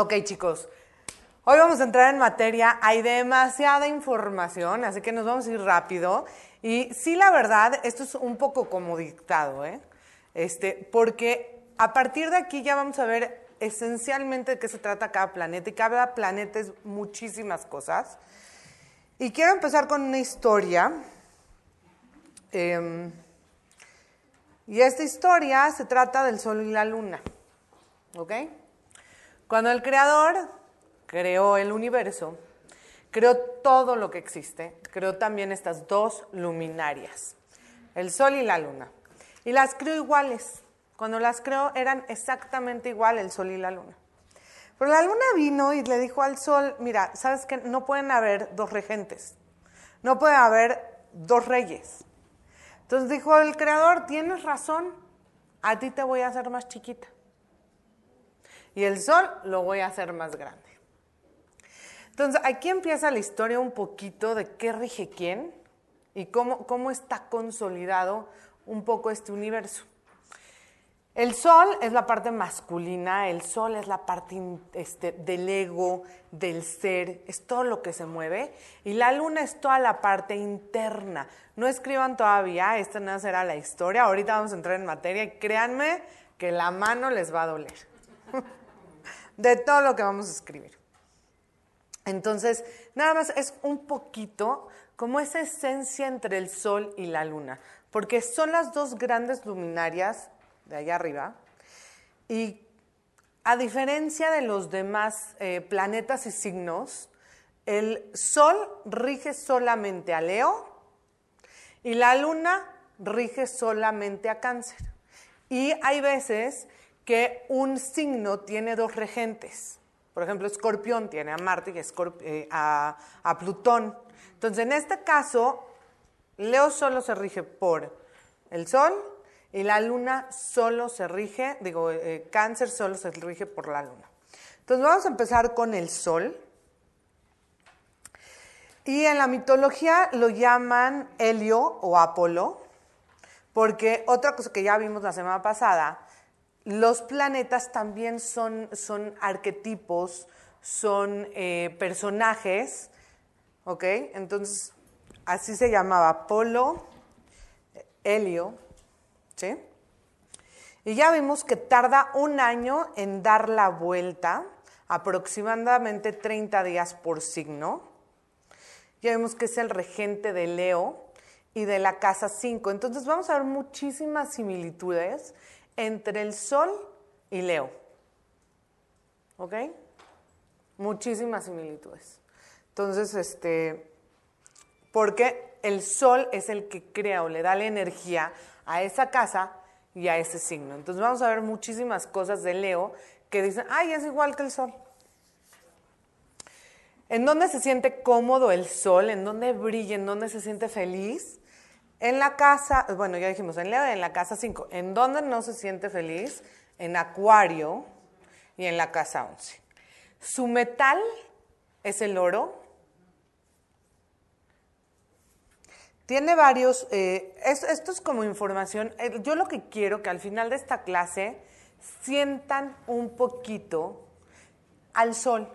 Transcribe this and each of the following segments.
Ok, chicos. Hoy vamos a entrar en materia. Hay demasiada información, así que nos vamos a ir rápido. Y sí, la verdad, esto es un poco como dictado, ¿eh? Este, porque a partir de aquí ya vamos a ver esencialmente de qué se trata cada planeta. Y cada planeta es muchísimas cosas. Y quiero empezar con una historia. Em, y esta historia se trata del Sol y la Luna. ¿Ok? Cuando el Creador creó el universo, creó todo lo que existe, creó también estas dos luminarias, el Sol y la Luna. Y las creó iguales. Cuando las creó eran exactamente igual el Sol y la Luna. Pero la Luna vino y le dijo al Sol, mira, sabes que no pueden haber dos regentes, no puede haber dos reyes. Entonces dijo el Creador, tienes razón, a ti te voy a hacer más chiquita. Y el Sol lo voy a hacer más grande. Entonces, aquí empieza la historia un poquito de qué rige quién y cómo, cómo está consolidado un poco este universo. El sol es la parte masculina, el sol es la parte este, del ego, del ser, es todo lo que se mueve. Y la luna es toda la parte interna. No escriban todavía, esta no será la historia. Ahorita vamos a entrar en materia y créanme que la mano les va a doler. de todo lo que vamos a escribir. Entonces, nada más es un poquito como esa esencia entre el Sol y la Luna, porque son las dos grandes luminarias de allá arriba, y a diferencia de los demás eh, planetas y signos, el Sol rige solamente a Leo y la Luna rige solamente a Cáncer. Y hay veces que un signo tiene dos regentes. Por ejemplo, Escorpión tiene a Marte y eh, a, Plutón. Entonces, en este caso, Leo solo se rige por el Sol y la Luna solo se rige, digo, eh, Cáncer solo se rige por la Luna. Entonces, vamos a empezar con el Sol. Y en la mitología lo llaman Helio o Apolo, porque otra cosa que ya vimos la semana pasada los planetas también son, son arquetipos, son eh, personajes, ¿ok? Entonces, así se llamaba Apolo, Helio, ¿sí? Y ya vimos que tarda un año en dar la vuelta, aproximadamente 30 días por signo. Ya vemos que es el regente de Leo y de la casa 5. Entonces vamos a ver muchísimas similitudes entre el Sol y Leo. ¿Ok? Muchísimas similitudes. Entonces, este, porque el Sol es el que crea o le da la energía a esa casa y a ese signo. Entonces vamos a ver muchísimas cosas de Leo que dicen, ay, es igual que el Sol. ¿En dónde se siente cómodo el Sol? ¿En dónde brilla? ¿En dónde se siente feliz? En la casa, bueno, ya dijimos, en, en la casa 5, ¿en dónde no se siente feliz? En Acuario y en la casa 11. Su metal es el oro. Tiene varios, eh, esto es como información, eh, yo lo que quiero que al final de esta clase sientan un poquito al sol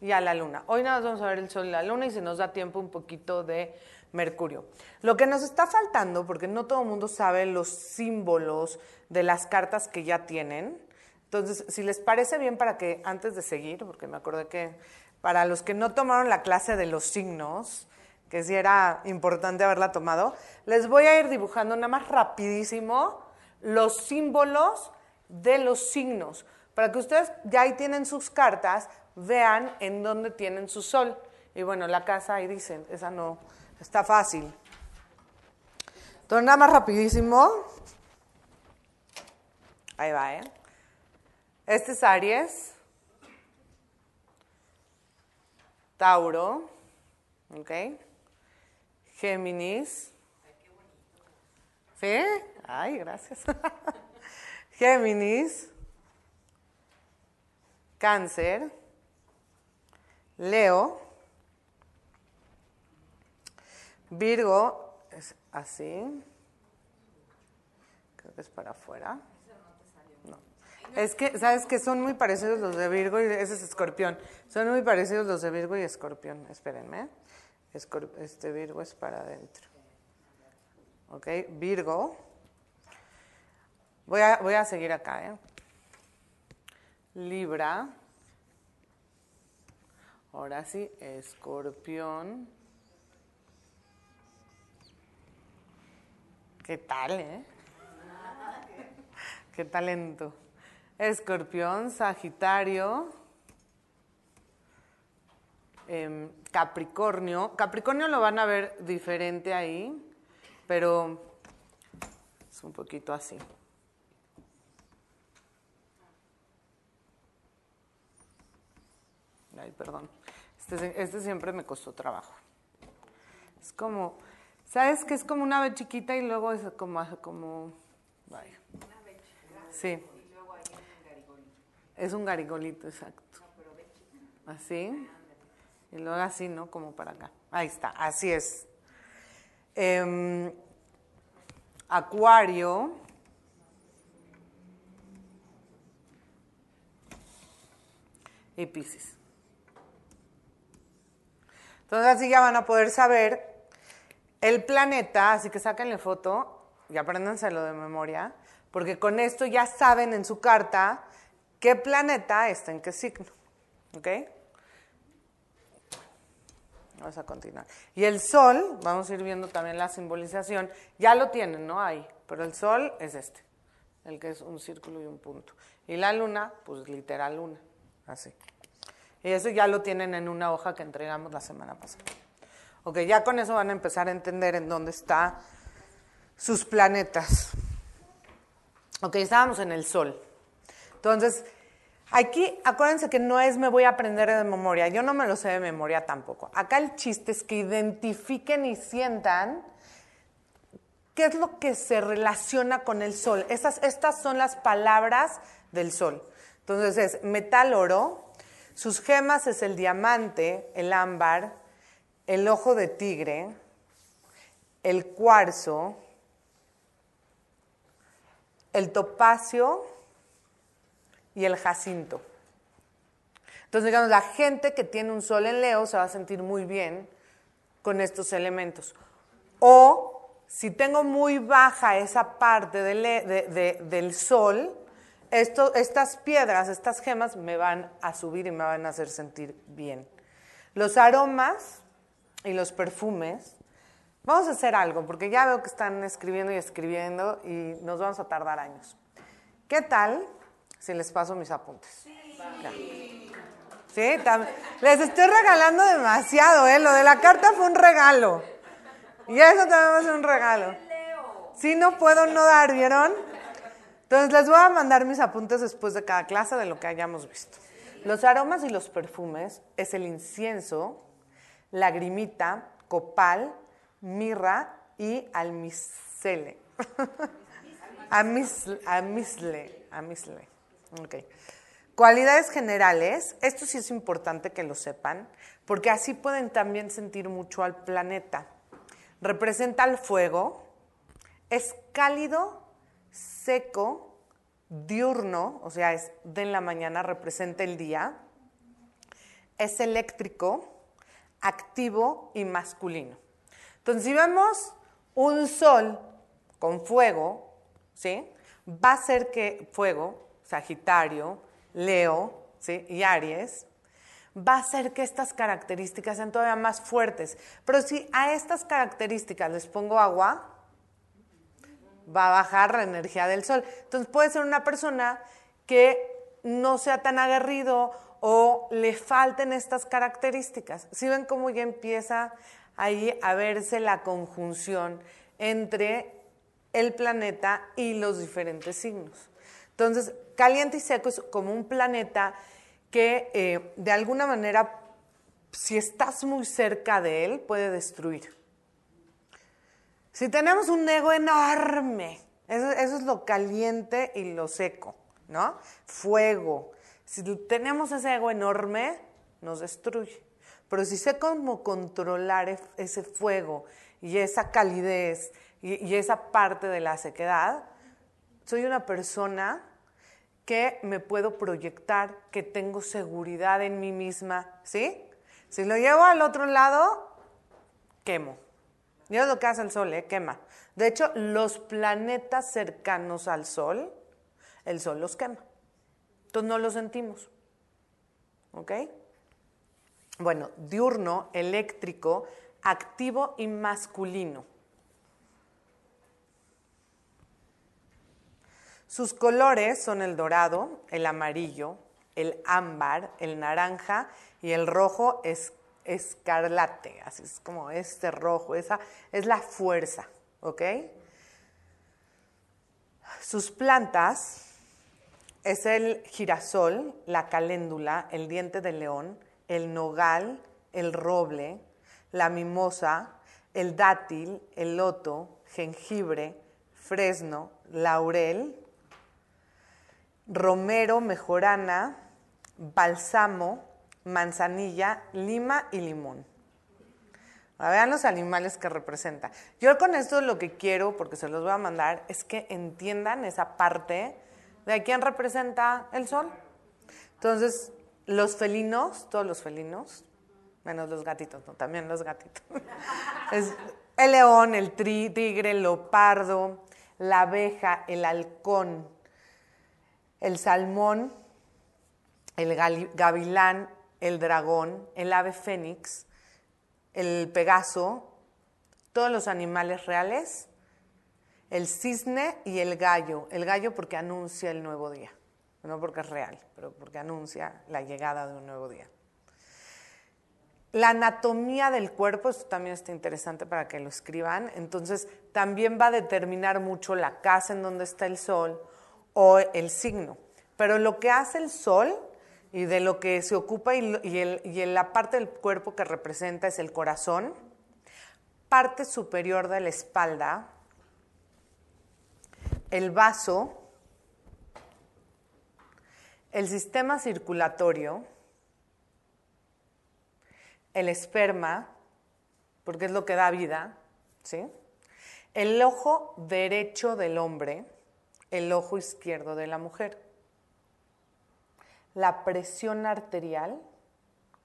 y a la luna. Hoy nada más vamos a ver el sol y la luna y se nos da tiempo un poquito de Mercurio. Lo que nos está faltando, porque no todo el mundo sabe los símbolos de las cartas que ya tienen, entonces, si les parece bien para que antes de seguir, porque me acordé que para los que no tomaron la clase de los signos, que sí era importante haberla tomado, les voy a ir dibujando nada más rapidísimo los símbolos de los signos, para que ustedes ya ahí tienen sus cartas, vean en dónde tienen su sol. Y bueno, la casa ahí dicen, esa no, Está fácil. Entonces, nada más rapidísimo. Ahí va, ¿eh? Este es Aries. Tauro. ¿Ok? Géminis. ¿Sí? Ay, gracias. Géminis. Cáncer. Leo. Virgo es así. Creo que es para afuera. No. Es que, ¿sabes que Son muy parecidos los de Virgo y ese es Escorpión. Son muy parecidos los de Virgo y Escorpión. Espérenme. este Virgo es para adentro. ¿Ok? Virgo. Voy a, voy a seguir acá, ¿eh? Libra. Ahora sí, Escorpión. ¿Qué tal, eh? Qué talento. Escorpión, Sagitario, em, Capricornio. Capricornio lo van a ver diferente ahí, pero es un poquito así. Ay, perdón. Este, este, siempre me costó trabajo. Es como, ¿sabes que es como una ave chiquita y luego es como, como, vaya. Sí. Es un garigolito, exacto. Así. Y luego así, ¿no? Como para acá. Ahí está, así es. Em, acuario. Y Pisces. Entonces así ya van a poder saber el planeta, así que sáquenle foto y apréndanselo de memoria, porque con esto ya saben en su carta qué planeta está en qué signo. ¿Ok? Vamos a continuar. Y el sol, vamos a ir viendo también la simbolización, ya lo tienen, ¿no? Ahí, pero el sol es este, el que es un círculo y un punto. Y la luna, pues literal luna, así. Y eso ya lo tienen en una hoja que entregamos la semana pasada. Ok, ya con eso van a empezar a entender en dónde están sus planetas. Ok, estábamos en el Sol. Entonces, aquí acuérdense que no es me voy a aprender de memoria, yo no me lo sé de memoria tampoco. Acá el chiste es que identifiquen y sientan qué es lo que se relaciona con el Sol. Estas, estas son las palabras del Sol. Entonces es metal oro, sus gemas es el diamante, el ámbar, el ojo de tigre, el cuarzo, el topacio y el jacinto. Entonces, digamos, la gente que tiene un sol en Leo se va a sentir muy bien con estos elementos. O si tengo muy baja esa parte del sol, estas piedras, estas gemas me van a subir y me van a hacer sentir bien. Los aromas y los perfumes, vamos a hacer algo, porque ya veo que están escribiendo y escribiendo y nos vamos a tardar años. ¿Qué tal si les paso mis apuntes? Sí. ¿Sí? Les estoy regalando demasiado, ¿eh? Lo de la carta fue un regalo. Y eso también va a ser un regalo. Sí, no puedo no dar, ¿vieron? Entonces les voy a mandar mis apuntes después de cada clase de lo que hayamos visto. Los aromas y los perfumes es el incienso, lagrimita, copal, mirra y almizele. amisle, amisle. Cualidades generales, esto sí es importante que lo sepan, porque así pueden también sentir mucho al planeta. Representa el fuego, es cálido seco, diurno, o sea, es de la mañana, representa el día, es eléctrico, activo y masculino. Entonces, si vemos un sol con fuego, ¿sí? Va a ser que fuego, Sagitario, Leo, ¿sí? Y Aries, va a ser que estas características sean todavía más fuertes. Pero si a estas características les pongo agua, va a bajar la energía del sol. Entonces puede ser una persona que no sea tan aguerrido o le falten estas características. Si ven cómo ya empieza ahí a verse la conjunción entre el planeta y los diferentes signos. Entonces, caliente y seco es como un planeta que eh, de alguna manera, si estás muy cerca de él, puede destruir. Si tenemos un ego enorme, eso, es lo caliente y lo seco, ¿no? Fuego. Si tenemos ese ego enorme, nos destruye. Pero si sé cómo controlar ese fuego y esa calidez y, esa parte de la sequedad, soy una persona que me puedo proyectar, que tengo seguridad en mí misma, ¿sí? Si lo llevo al otro lado, quemo. Y es lo que hace el Sol, ¿eh? quema. De hecho, los planetas cercanos al Sol, el Sol los quema. No lo sentimos. ¿Ok? Bueno, diurno, eléctrico, activo y masculino. Sus colores son el dorado, el amarillo, el ámbar, el naranja y el rojo es escarlate, así es como este rojo, esa es la fuerza, ¿ok? Sus plantas es el girasol, la caléndula, el diente de león, el nogal, el roble, la mimosa, el dátil, el loto, jengibre, fresno, laurel, romero, mejorana, balsamo, manzanilla, lima y limón. vean los animales que representa. Yo con esto lo que quiero, porque se los voy a mandar, es que entiendan esa parte de quién representa el sol. Entonces, los felinos, todos los felinos, menos los gatitos, no, también los gatitos. el león, el tigre, el leopardo, la abeja, el halcón, el salmón, el gavilán, el dragón, el ave fénix, el pegaso, todos los animales reales, el cisne y el gallo. El gallo porque anuncia el nuevo día, no porque es real, pero porque anuncia la llegada de un nuevo día. La anatomía del cuerpo, esto también está interesante para que lo escriban, entonces también va a determinar mucho la casa en donde está el sol o el signo. Pero lo que hace el sol y de lo que se ocupa y, y, la parte del cuerpo que representa es el corazón, parte superior de la espalda, el vaso, el sistema circulatorio, el esperma, porque es lo que da vida, ¿sí? El ojo derecho del hombre, el ojo izquierdo de la mujer. La presión arterial,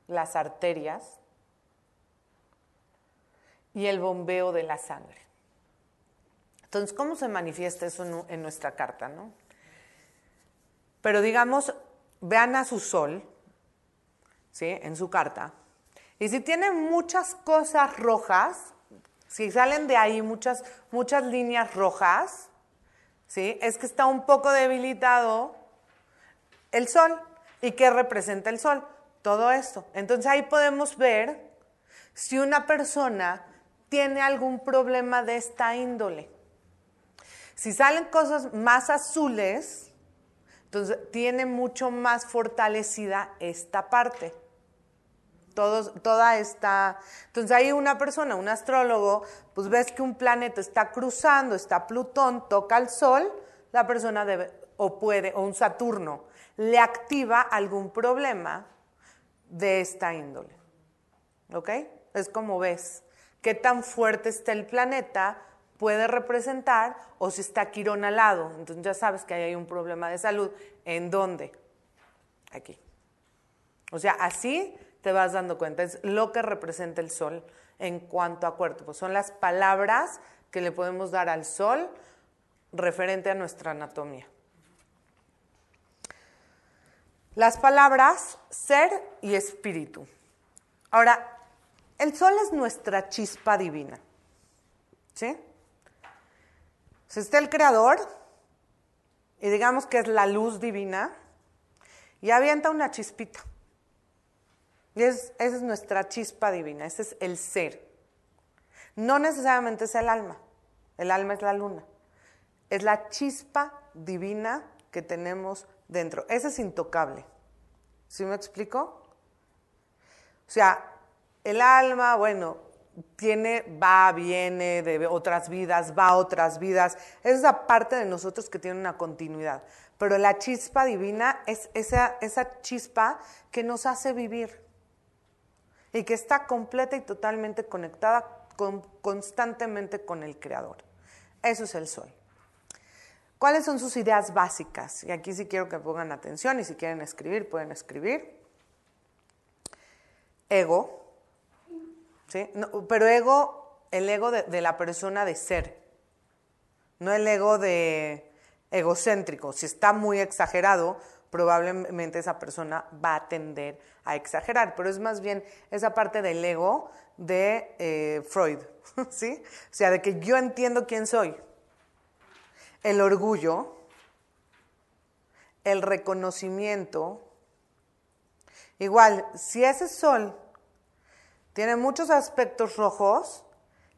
las arterias y el bombeo de la sangre. Entonces, ¿cómo se manifiesta eso en nuestra carta? No? Pero digamos, vean a su sol, ¿sí? En su carta. Y si tiene muchas cosas rojas, si salen de ahí muchas, muchas líneas rojas, ¿sí? es que está un poco debilitado el sol. ¿Y qué representa el sol? Todo esto. Entonces ahí podemos ver si una persona tiene algún problema de esta índole. Si salen cosas más azules, entonces tiene mucho más fortalecida esta parte toda esta... Entonces ahí una persona, un astrólogo, pues ves que un planeta está cruzando, está Plutón, toca el Sol, la persona debe, o puede, o un Saturno, le activa algún problema de esta índole. ¿Ok? Es como ves qué tan fuerte está el planeta, puede representar, o si está Quirón al lado. Entonces ya sabes que ahí hay un problema de salud. ¿En dónde? Aquí. O sea, así te vas dando cuenta. Es lo que representa el sol en cuanto a cuerpo. Pues son las palabras que le podemos dar al sol referente a nuestra anatomía. Las palabras ser y espíritu. Ahora, el sol es nuestra chispa divina. ¿Sí? Si está el creador, y digamos que es la luz divina, y avienta una chispita. Y esa es nuestra chispa divina, ese es el ser. No necesariamente es el alma, el alma es la luna. Es la chispa divina que tenemos dentro. Ese es intocable. ¿Sí me explico? O sea, el alma, bueno, tiene, va, viene de otras vidas, va a otras vidas. Es esa parte de nosotros que tiene una continuidad. Pero la chispa divina es esa, esa chispa que nos hace vivir y que está completa y totalmente conectada constantemente con el Creador. Eso es el sol. ¿Cuáles son sus ideas básicas? Y aquí sí quiero que pongan atención y si quieren escribir, pueden escribir. Ego, pero ego, el ego de la persona de ser, no el ego de egocéntrico. Si está muy exagerado, probablemente esa persona va a tender a exagerar, pero es más bien esa parte del ego de eh, Freud, ¿sí? O sea, de que yo entiendo quién soy. El orgullo, el reconocimiento. Igual, si ese sol tiene muchos aspectos rojos,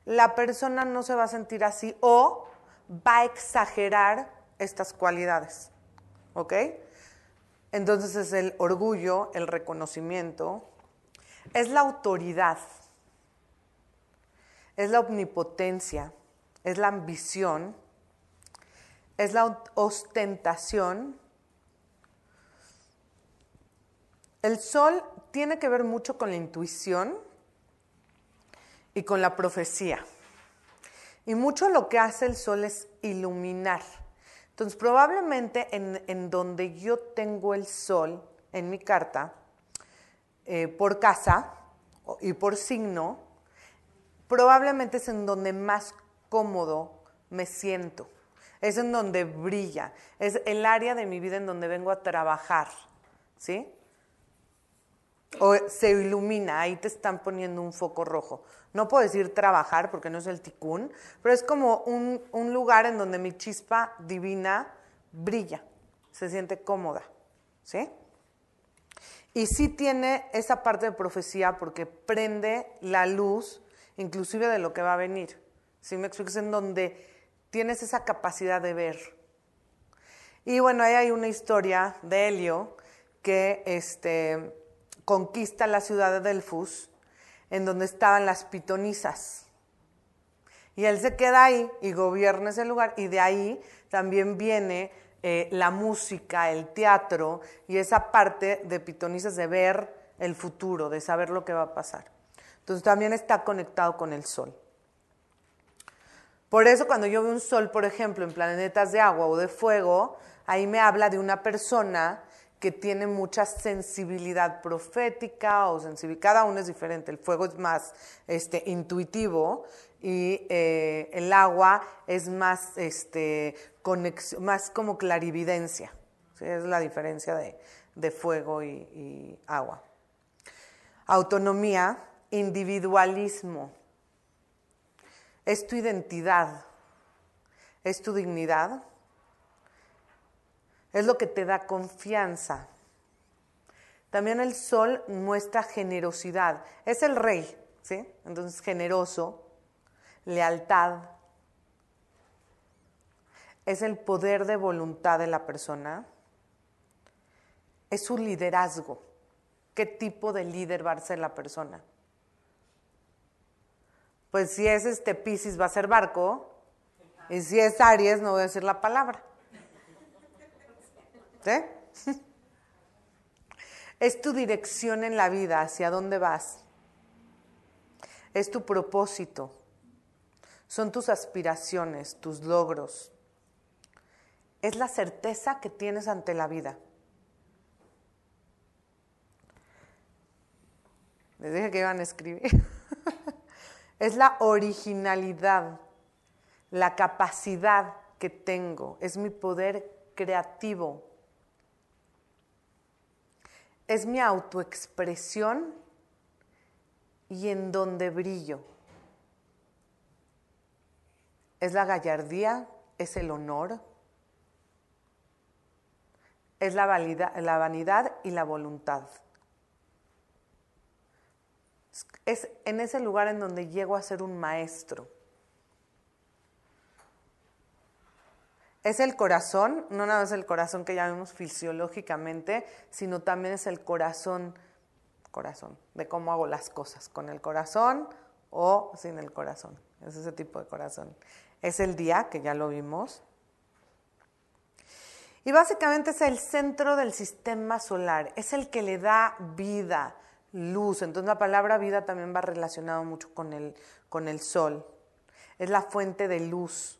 la persona no se va a sentir así o va a exagerar estas cualidades. ¿Ok? Entonces es el orgullo, el reconocimiento, es la autoridad, es la omnipotencia, es la ambición, es la ostentación. El sol tiene que ver mucho con la intuición y con la profecía. Y mucho lo que hace el sol es iluminar. Entonces, probablemente en, donde yo tengo el sol en mi carta, eh, por casa y por signo, probablemente es en donde más cómodo me siento. Es en donde brilla. Es el área de mi vida en donde vengo a trabajar. ¿Sí? O se ilumina, ahí te están poniendo un foco rojo. No puedo decir trabajar porque no es el ticún, pero es como un, un lugar en donde mi chispa divina brilla, se siente cómoda. ¿Sí? Y sí tiene esa parte de profecía porque prende la luz, inclusive de lo que va a venir. ¿Sí me explico? En donde tienes esa capacidad de ver. Y bueno, ahí hay una historia de Helio que este, conquista la ciudad de Delfos, en donde estaban las pitonisas. Y él se queda ahí y gobierna ese lugar, y de ahí también viene eh, la música, el teatro y esa parte de pitonisas de ver el futuro, de saber lo que va a pasar. Entonces también está conectado con el sol. Por eso cuando yo veo un sol, por ejemplo, en planetas de agua o de fuego, ahí me habla de una persona que tiene mucha sensibilidad profética o sensibilidad, cada uno es diferente, el fuego es más este, intuitivo y eh, el agua es más, este, más como clarividencia, es la diferencia de, fuego y, y agua. Autonomía, individualismo, es tu identidad, es tu dignidad es lo que te da confianza. También el sol muestra generosidad. Es el rey, ¿sí? Entonces, generoso, lealtad. Es el poder de voluntad de la persona. Es su liderazgo. ¿Qué tipo de líder va a ser la persona? Pues si es este Piscis va a ser barco, y si es Aries no voy a decir la palabra. Es tu dirección en la vida, hacia dónde vas. Es tu propósito. Son tus aspiraciones, tus logros. Es la certeza que tienes ante la vida. Les dije que iban a escribir. es la originalidad, la capacidad que tengo, es mi poder creativo es mi autoexpresión y en donde brillo. Es la gallardía, es el honor, es la, vanidad y la voluntad. Es en ese lugar en donde llego a ser un maestro. Es el corazón, no nada más el corazón que llamemos fisiológicamente, sino también es el corazón, corazón, de cómo hago las cosas, con el corazón o sin el corazón. Es ese tipo de corazón. Es el día, que ya lo vimos. Y básicamente es el centro del sistema solar, es el que le da vida, luz. Entonces la palabra vida también va relacionado mucho con el, con el sol. Es la fuente de luz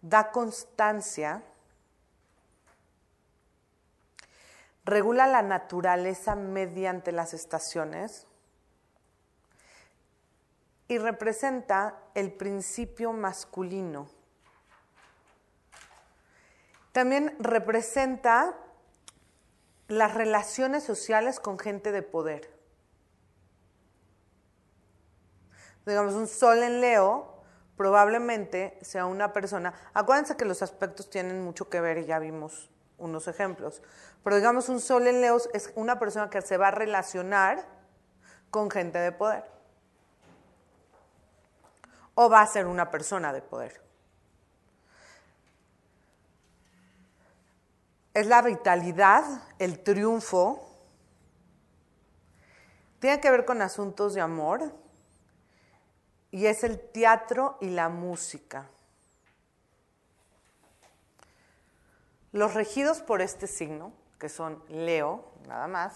da constancia, regula la naturaleza mediante las estaciones y representa el principio masculino. También representa las relaciones sociales con gente de poder. Digamos, un sol en Leo probablemente sea una persona, acuérdense que los aspectos tienen mucho que ver ya vimos unos ejemplos, pero digamos un sol en Leo es una persona que se va a relacionar con gente de poder o va a ser una persona de poder. Es la vitalidad, el triunfo. Tiene que ver con asuntos de amor y es el teatro y la música. Los regidos por este signo, que son Leo, nada más,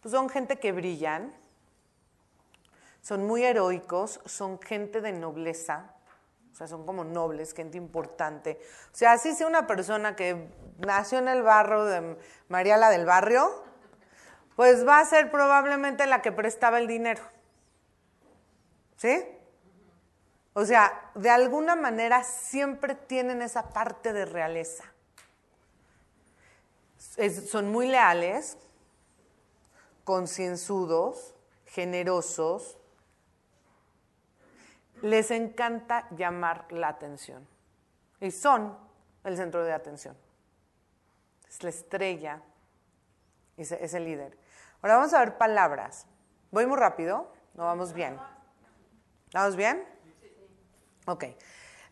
pues son gente que brillan, son muy heroicos, son gente de nobleza, o sea, son como nobles, gente importante. O sea, así sea una persona que nació en el barrio de Mariala del Barrio, pues va a ser probablemente la que prestaba el dinero. ¿Sí? O sea, de alguna manera siempre tienen esa parte de realeza. son muy leales, concienzudos, generosos, les encanta llamar la atención y son el centro de atención. Es la estrella, es, es el líder. Ahora vamos a ver palabras. ¿Voy muy rápido? ¿No vamos bien? ¿Vamos bien? Ok.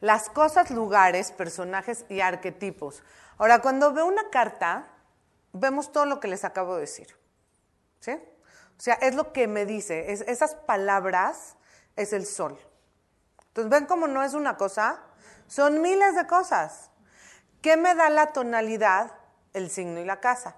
Las cosas, lugares, personajes y arquetipos. Ahora, cuando veo una carta, vemos todo lo que les acabo de decir. ¿Sí? O sea, es lo que me dice. esas palabras es el sol. Entonces, ¿ven cómo no es una cosa? Son miles de cosas. ¿Qué me da la tonalidad? El signo y la casa.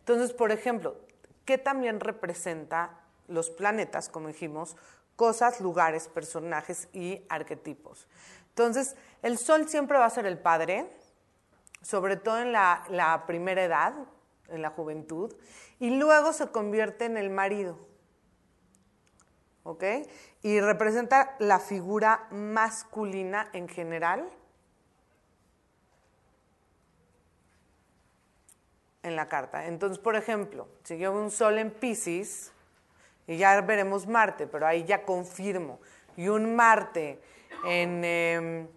Entonces, por ejemplo, ¿qué también representa los planetas, como dijimos? Cosas, lugares, personajes y arquetipos. Entonces, el sol siempre va a ser el padre, sobre todo en la, primera edad, en la juventud, y luego se convierte en el marido. ¿Ok? y representa la figura masculina en general en la carta. Entonces, por ejemplo, si yo veo un sol en Pisces, y ya veremos Marte, pero ahí ya confirmo, y un Marte en... Em,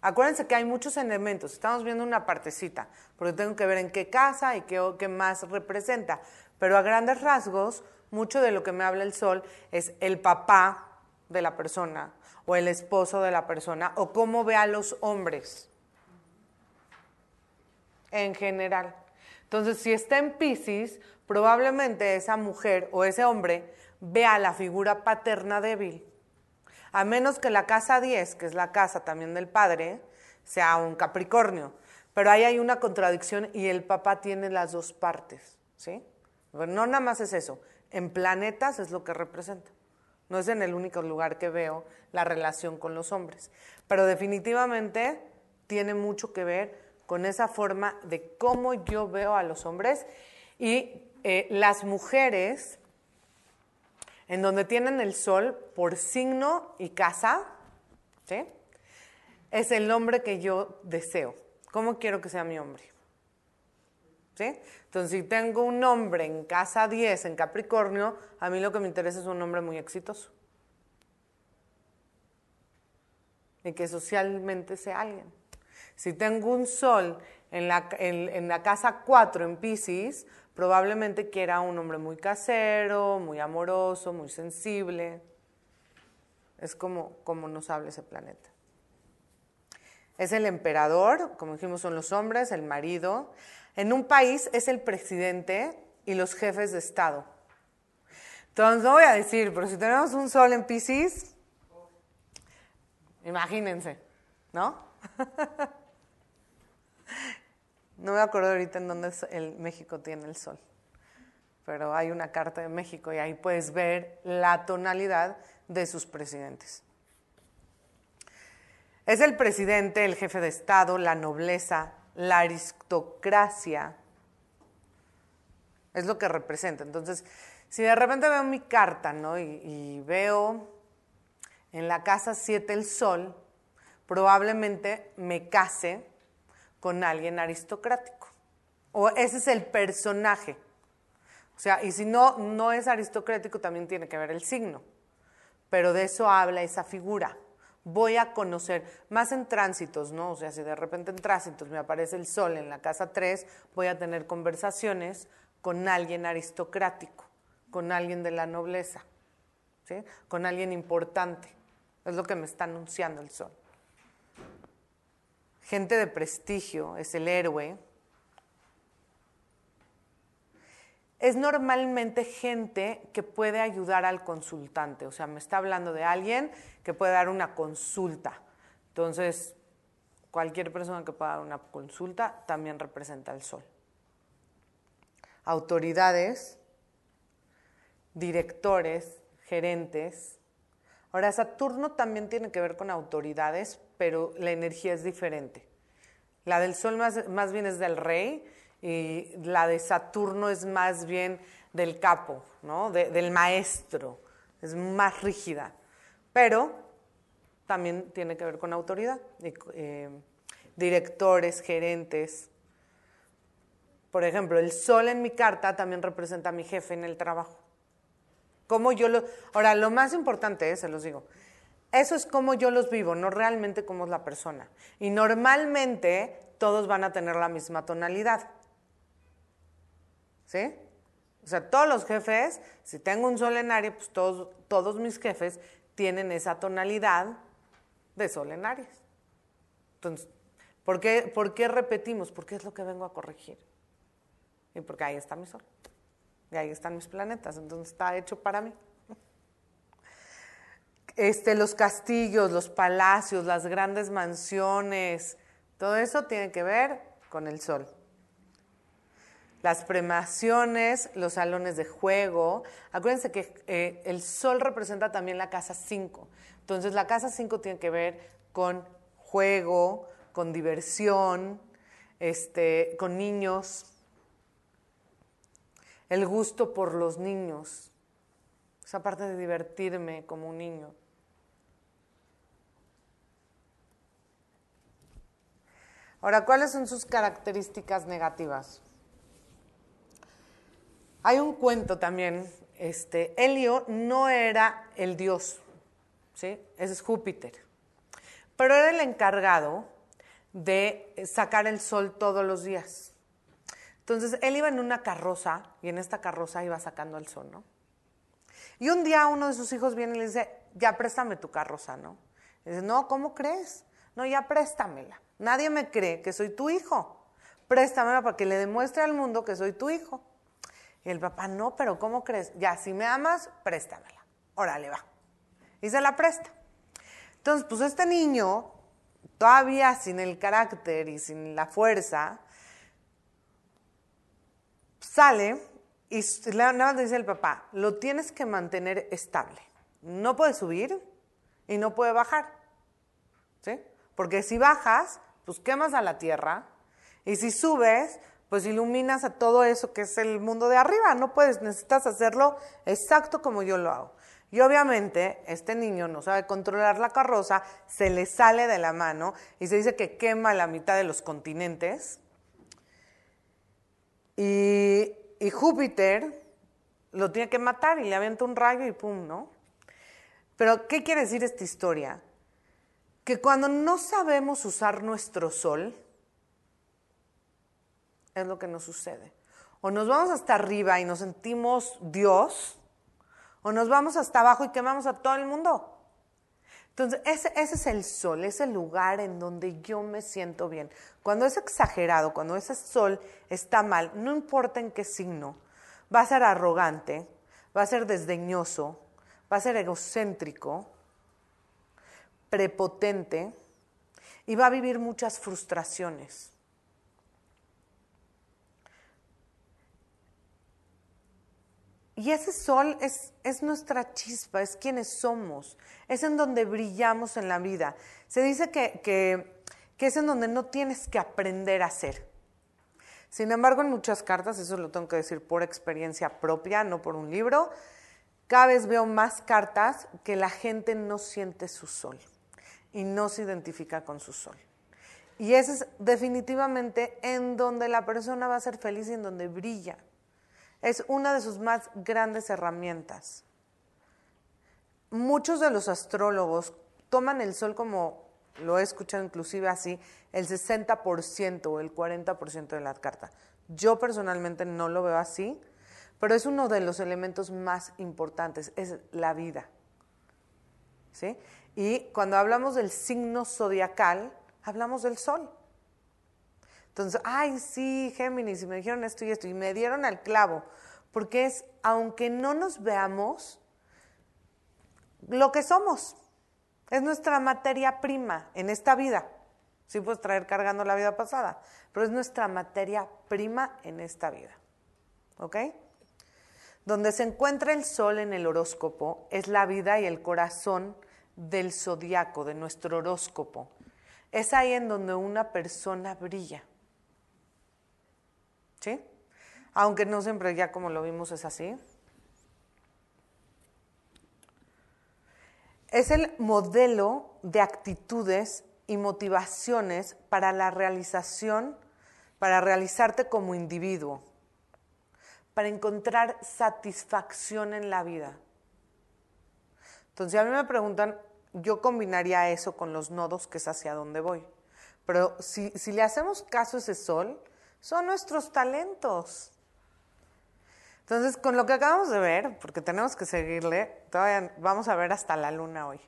acuérdense que hay muchos elementos, estamos viendo una partecita, porque tengo que ver en qué casa y qué, qué más representa, pero a grandes rasgos, mucho de lo que me habla el sol es el papá de la persona o el esposo de la persona o cómo ve a los hombres en general. Entonces, si está en Pisces, probablemente esa mujer o ese hombre vea la figura paterna débil. A menos que la casa 10, que es la casa también del padre, sea un Capricornio. Pero ahí hay una contradicción y el papá tiene las dos partes, ¿sí? no nada más es eso, en planetas es lo que representa. No es en el único lugar que veo la relación con los hombres. Pero definitivamente tiene mucho que ver con esa forma de cómo yo veo a los hombres y eh, las mujeres, en donde tienen el sol por signo y casa, ¿sí? es el hombre que yo deseo. ¿Cómo quiero que sea mi hombre? ¿Sí? Entonces, si tengo un hombre en casa 10 en Capricornio, a mí lo que me interesa es un hombre muy exitoso. Y que socialmente sea alguien. Si tengo un sol en la, en, la casa 4 en Pisces, probablemente quiera un hombre muy casero, muy amoroso, muy sensible. Es como, como nos habla ese planeta. Es el emperador, como dijimos, son los hombres, el marido. En un país es el presidente y los jefes de Estado. Entonces, no voy a decir, pero si tenemos un sol en Pisces, imagínense, ¿no? no me acuerdo ahorita en dónde el México tiene el sol, pero hay una carta de México y ahí puedes ver la tonalidad de sus presidentes. Es el presidente, el jefe de Estado, la nobleza, la aristocracia. Es lo que representa. Entonces, si de repente veo mi carta, ¿no? Y, y veo en la casa 7 el sol, probablemente me case con alguien aristocrático. O ese es el personaje. O sea, y si no, no es aristocrático, también tiene que ver el signo. Pero de eso habla esa figura. Voy a conocer, más en tránsitos, ¿no? O sea, si de repente en tránsitos me aparece el sol en la casa 3, voy a tener conversaciones con alguien aristocrático, con alguien de la nobleza, ¿sí? Con alguien importante. Es lo que me está anunciando el sol. Gente de prestigio, es el héroe, es normalmente gente que puede ayudar al consultante. O sea, me está hablando de alguien que puede dar una consulta. Entonces, cualquier persona que pueda dar una consulta también representa el sol. Autoridades, directores, gerentes. Ahora, Saturno también tiene que ver con autoridades, pero la energía es diferente. La del sol más, más bien es del rey y la de Saturno es más bien del capo, ¿no? del maestro, es más rígida, pero también tiene que ver con autoridad, eh, directores, gerentes. Por ejemplo, el sol en mi carta también representa a mi jefe en el trabajo. Como yo lo, ahora, lo más importante es, se los digo, eso es como yo los vivo, no realmente como es la persona. Y normalmente todos van a tener la misma tonalidad. ¿Sí? O sea, todos los jefes, si tengo un solenario, pues todos, todos mis jefes tienen esa tonalidad de solenarios. Entonces, ¿por qué, ¿por qué repetimos? Porque es lo que vengo a corregir. Y porque ahí está mi sol. Y ahí están mis planetas. Entonces está hecho para mí. Este, los castillos, los palacios, las grandes mansiones, todo eso tiene que ver con el sol las premaciones, los salones de juego. Acuérdense que eh, el sol representa también la casa 5. Entonces la casa 5 tiene que ver con juego, con diversión, este, con niños, el gusto por los niños, esa parte de divertirme como un niño. Ahora, ¿cuáles son sus características negativas? Hay un cuento también, este, Helio no era el dios, ¿sí? Ese es Júpiter, pero era el encargado de sacar el sol todos los días. Entonces, él iba en una carroza y en esta carroza iba sacando el sol, ¿no? Y un día uno de sus hijos viene y le dice, ya préstame tu carroza, ¿no? Y dice, no, ¿cómo crees? No, ya préstamela. Nadie me cree que soy tu hijo. Préstamela para que le demuestre al mundo que soy tu hijo. Y el papá, no, pero ¿cómo crees? Ya, si me amas, préstamela. Órale, va. Y se la presta. Entonces, pues este niño, todavía sin el carácter y sin la fuerza, sale y nada más dice el papá, lo tienes que mantener estable. No puede subir y no puede bajar. ¿Sí? Porque si bajas, pues quemas a la tierra. Y si subes, pues iluminas a todo eso que es el mundo de arriba. No puedes, necesitas hacerlo exacto como yo lo hago. Y obviamente este niño no sabe controlar la carroza, se le sale de la mano y se dice que quema la mitad de los continentes. Y, Júpiter lo tiene que matar y le avienta un rayo y pum, ¿no? Pero, ¿qué quiere decir esta historia? Que cuando no sabemos usar nuestro sol, es lo que nos sucede. O nos vamos hasta arriba y nos sentimos Dios, o nos vamos hasta abajo y quemamos a todo el mundo. Entonces, ese, ese, es el sol, es el lugar en donde yo me siento bien. Cuando es exagerado, cuando ese sol está mal, no importa en qué signo, va a ser arrogante, va a ser desdeñoso, va a ser egocéntrico, prepotente y va a vivir muchas frustraciones. Y ese sol es, es nuestra chispa, es quienes somos, es en donde brillamos en la vida. Se dice que, que, que es en donde no tienes que aprender a ser. Sin embargo, en muchas cartas, eso lo tengo que decir por experiencia propia, no por un libro, cada vez veo más cartas que la gente no siente su sol y no se identifica con su sol. Y ese es definitivamente en donde la persona va a ser feliz y en donde brilla. Es una de sus más grandes herramientas. Muchos de los astrólogos toman el sol como, lo he escuchado inclusive así, el 60% o el 40% de la carta. Yo personalmente no lo veo así, pero es uno de los elementos más importantes, es la vida. ¿Sí? Y cuando hablamos del signo zodiacal, hablamos del sol. Entonces, ay, sí, Géminis, y me dijeron esto y esto, y me dieron al clavo, porque es, aunque no nos veamos, lo que somos, es nuestra materia prima en esta vida. Sí puedes traer cargando la vida pasada, pero es nuestra materia prima en esta vida. ¿Ok? Donde se encuentra el sol en el horóscopo es la vida y el corazón del zodiaco, de nuestro horóscopo. Es ahí en donde una persona brilla. ¿Sí? Aunque no siempre ya como lo vimos es así. Es el modelo de actitudes y motivaciones para la realización, para realizarte como individuo, para encontrar satisfacción en la vida. Entonces, a mí me preguntan, yo combinaría eso con los nodos, que es hacia donde voy. Pero si, si le hacemos caso a ese sol, son nuestros talentos. Entonces, con lo que acabamos de ver, porque tenemos que seguirle, todavía vamos a ver hasta la luna hoy.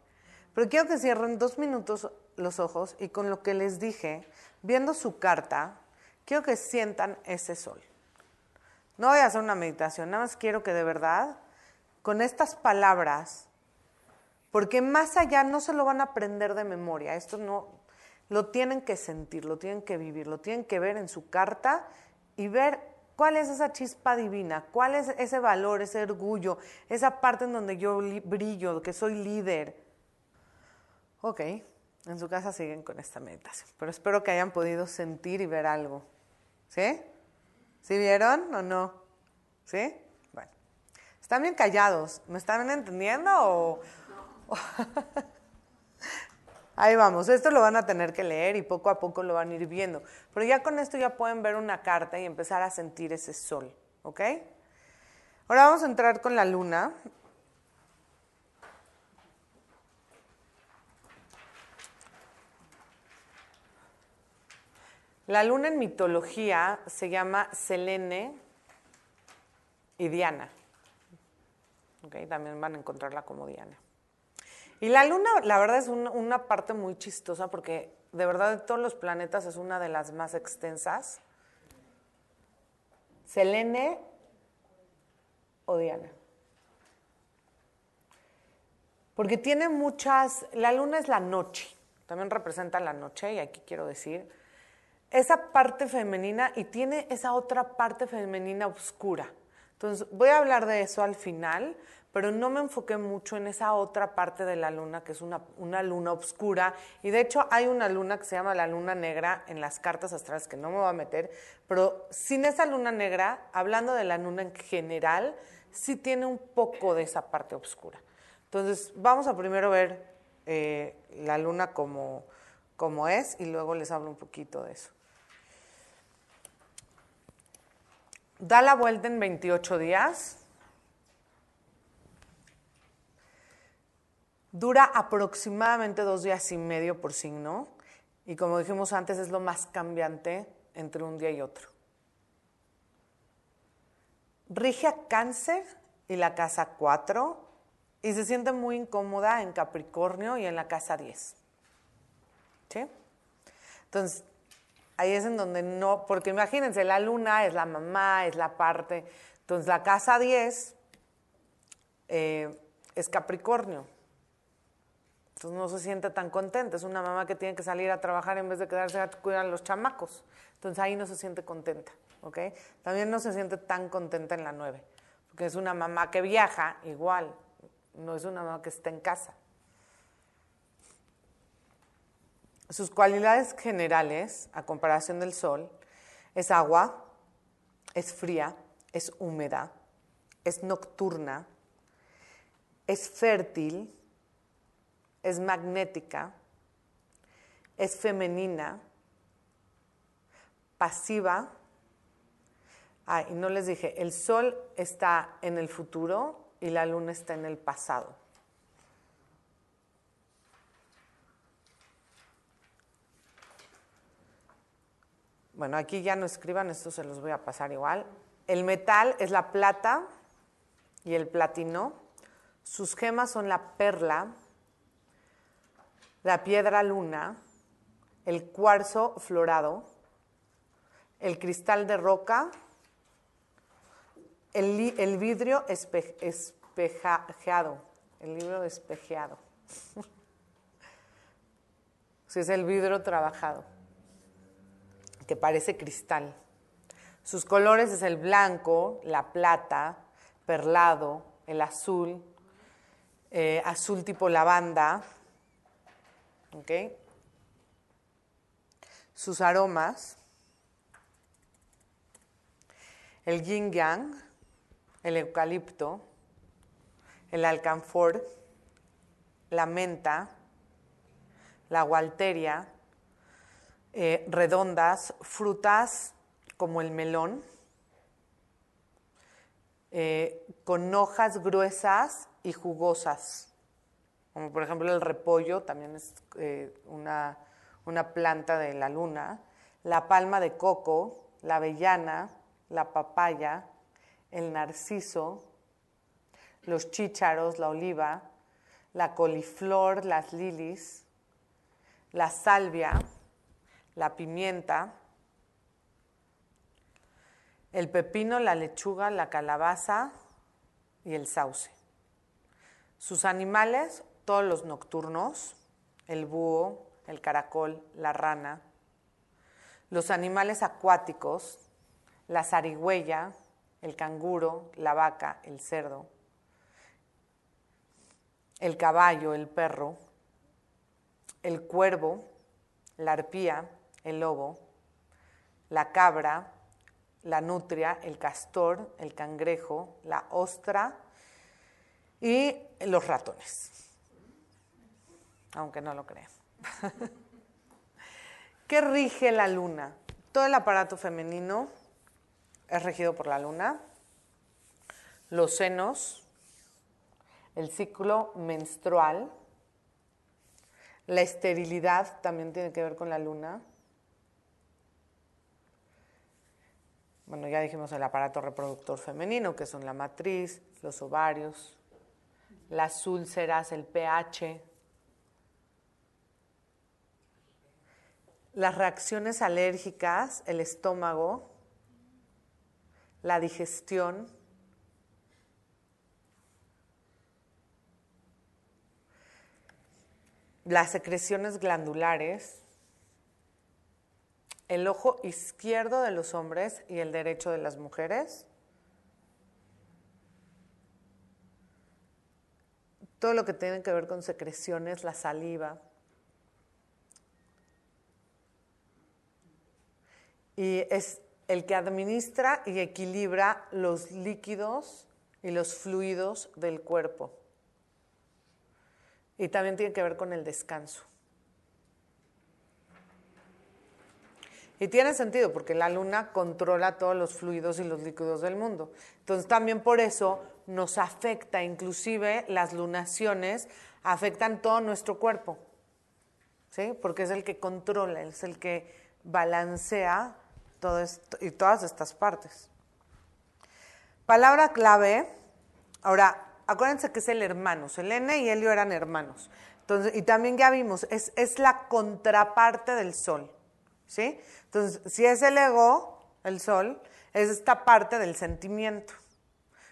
Pero quiero que cierren dos minutos los ojos y con lo que les dije, viendo su carta, quiero que sientan ese sol. No voy a hacer una meditación, nada más quiero que de verdad, con estas palabras, porque más allá no se lo van a aprender de memoria, esto no, lo tienen que sentir, lo tienen que vivir, lo tienen que ver en su carta y ver cuál es esa chispa divina, cuál es ese valor, ese orgullo, esa parte en donde yo brillo, que soy líder. Ok, en su casa siguen con esta meditación, pero espero que hayan podido sentir y ver algo. ¿Sí? ¿Sí vieron o no? ¿Sí? Bueno. Están bien callados. ¿Me están entendiendo o, Ahí vamos, esto lo van a tener que leer y poco a poco lo van a ir viendo. Pero ya con esto ya pueden ver una carta y empezar a sentir ese sol, ¿ok? Ahora vamos a entrar con la luna. La luna en mitología se llama Selene y Diana. ¿ok? También van a encontrarla como Diana. Y la luna, la verdad, es una parte muy chistosa porque de verdad de todos los planetas es una de las más extensas. Selene o Diana. Porque tiene muchas, la luna es la noche, también representa la noche y aquí quiero decir, esa parte femenina y tiene esa otra parte femenina oscura. Entonces, voy a hablar de eso al final, pero no me enfoqué mucho en esa otra parte de la luna, que es una, una, luna oscura. Y de hecho hay una luna que se llama la luna negra en las cartas astrales, que no me voy a meter, pero sin esa luna negra, hablando de la luna en general, sí tiene un poco de esa parte oscura. Entonces, vamos a primero ver eh, la luna como, como es y luego les hablo un poquito de eso. Da la vuelta en 28 días Dura aproximadamente dos días y medio por signo y como dijimos antes es lo más cambiante entre un día y otro. Rige a cáncer y la casa 4 y se siente muy incómoda en Capricornio y en la casa 10. ¿Sí? Entonces, ahí es en donde no, porque imagínense, la luna es la mamá, es la parte, entonces la casa 10 eh, es Capricornio. Entonces no se siente tan contenta. Es una mamá que tiene que salir a trabajar en vez de quedarse a cuidar a los chamacos. Entonces ahí no se siente contenta. ¿ok? También no se siente tan contenta en la 9. que es una mamá que viaja, igual, no es una mamá que está en casa. Sus cualidades generales, a comparación del sol, es agua, es fría, es húmeda, es nocturna, es fértil, es magnética, es femenina, pasiva. Ah, y no les dije, el sol está en el futuro y la luna está en el pasado. Bueno, aquí ya no escriban, esto se los voy a pasar igual. El metal es la plata y el platino. Sus gemas son la perla, la piedra luna, el cuarzo florado, el cristal de roca, el, vidrio espejeado, el libro espejeado. Si es el vidrio trabajado, que parece cristal. Sus colores es el blanco, la plata, perlado, el azul, eh, azul tipo lavanda. Sus aromas, el yin yang, el eucalipto, el alcanfor, la menta, la gualteria, eh, redondas, frutas como el melón, eh, con hojas gruesas y jugosas, como por ejemplo el repollo, también es eh, una, una planta de la luna, la palma de coco, la avellana, la papaya, el narciso, los chícharos, la oliva, la coliflor, las lilis, la salvia, la pimienta, el pepino, la lechuga, la calabaza y el sauce. Sus animales, todos los nocturnos, el búho, el caracol, la rana. Los animales acuáticos, la zarigüeya, el canguro, la vaca, el cerdo, el caballo, el perro, el cuervo, la arpía, el lobo, la cabra, la nutria, el castor, el cangrejo, la ostra y los ratones. Aunque no lo crean. ¿Qué rige la luna? Todo el aparato femenino es regido por la luna, los senos, el ciclo menstrual, la esterilidad también tiene que ver con la luna. Bueno, ya dijimos el aparato reproductor femenino, que son la matriz, los ovarios, las úlceras, el pH, las reacciones alérgicas, el estómago, la digestión, las secreciones glandulares, el ojo izquierdo de los hombres y el derecho de las mujeres, todo lo que tiene que ver con secreciones, la saliva. Y es el que administra y equilibra los líquidos y los fluidos del cuerpo. Y también tiene que ver con el descanso. Y tiene sentido porque la luna controla todos los fluidos y los líquidos del mundo. Entonces también por eso nos afecta, inclusive las lunaciones afectan todo nuestro cuerpo. ¿Sí? Porque es el que controla, es el que balancea y todas estas partes. Palabra clave. Ahora, acuérdense que es el hermano. Selene y Helio eran hermanos. Entonces, y también ya vimos, es, es la contraparte del sol. ¿Sí? Entonces, si es el ego, el sol, es esta parte del sentimiento.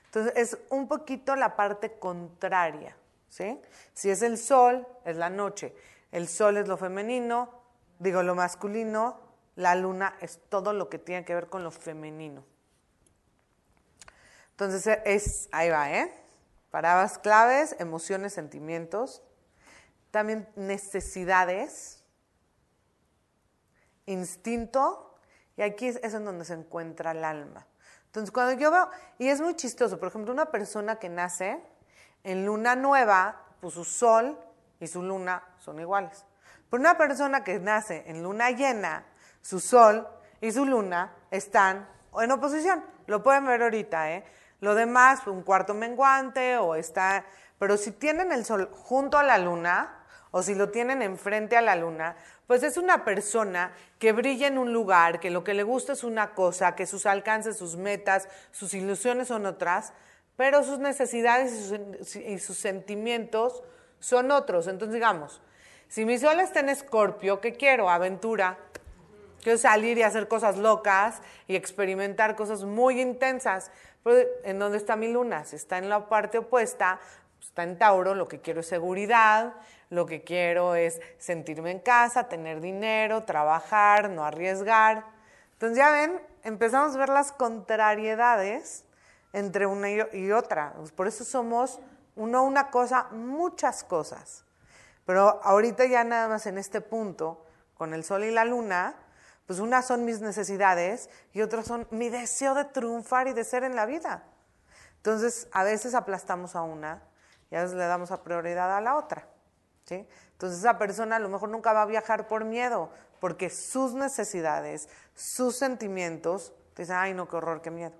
Entonces, es un poquito la parte contraria. ¿Sí? Si es el sol, es la noche. El sol es lo femenino, digo lo masculino, la luna es todo lo que tiene que ver con lo femenino. Entonces e, es, ahí va, ¿eh? Palabras claves, emociones, sentimientos, también necesidades, instinto, y aquí es, es en donde se encuentra el alma. Entonces, cuando yo veo, y es muy chistoso, por ejemplo, una persona que nace en luna nueva, pues su sol y su luna son iguales. Pero una persona que nace en luna llena, su sol y su luna están en oposición. Lo pueden ver ahorita, ¿eh? Lo demás, un cuarto menguante o está... Pero si tienen el sol junto a la luna o si lo tienen enfrente a la luna, pues es una persona que brilla en un lugar, que lo que le gusta es una cosa, que sus alcances, sus metas, sus ilusiones son otras, pero sus necesidades y sus, sentimientos son otros. Entonces, digamos, si mi sol está en escorpio, ¿qué quiero? Aventura. Quiero salir y hacer cosas locas y experimentar cosas muy intensas. Pero, ¿En dónde está mi luna? Si está en la parte opuesta, pues, está en Tauro, lo que quiero es seguridad, lo que quiero es sentirme en casa, tener dinero, trabajar, no arriesgar. Entonces ya ven, empezamos a ver las contrariedades entre una y otra. Por eso somos uno una cosa, muchas cosas. Pero ahorita ya nada más en este punto, con el sol y la luna, pues unas son mis necesidades y otras son mi deseo de triunfar y de ser en la vida. Entonces, a veces aplastamos a una y a veces le damos prioridad a la otra. ¿sí? Entonces, esa persona a lo mejor nunca va a viajar por miedo, porque sus necesidades, sus sentimientos, dicen, ay, no, qué horror, qué miedo.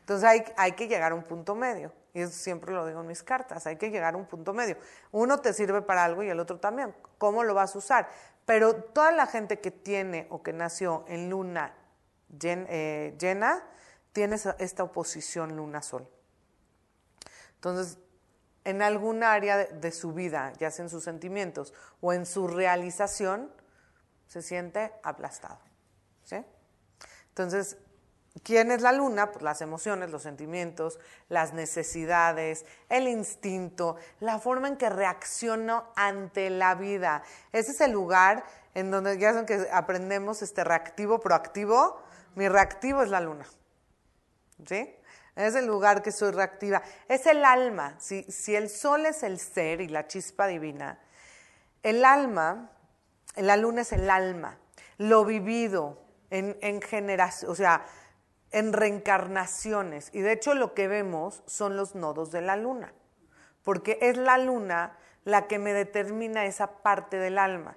Entonces, hay, hay que llegar a un punto medio. Y eso siempre lo digo en mis cartas, hay que llegar a un punto medio. Uno te sirve para algo y el otro también. ¿Cómo lo vas a usar? Pero toda la gente que tiene o que nació en luna eh, llena, tiene esta oposición luna-sol. Entonces, en algún área de, su vida, ya sea en sus sentimientos o en su realización, se siente aplastado. ¿sí? Entonces, ¿Quién es la luna? Pues las emociones, los sentimientos, las necesidades, el instinto, la forma en que reacciono ante la vida. Ese es el lugar en donde ya son que aprendemos este reactivo, proactivo. Mi reactivo es la luna. ¿Sí? Es el lugar que soy reactiva. Es el alma. Si, si el sol es el ser y la chispa divina, el alma, la luna es el alma, lo vivido en, en generación, o sea, en reencarnaciones. Y de hecho lo que vemos son los nodos de la luna, porque es la luna la que me determina esa parte del alma.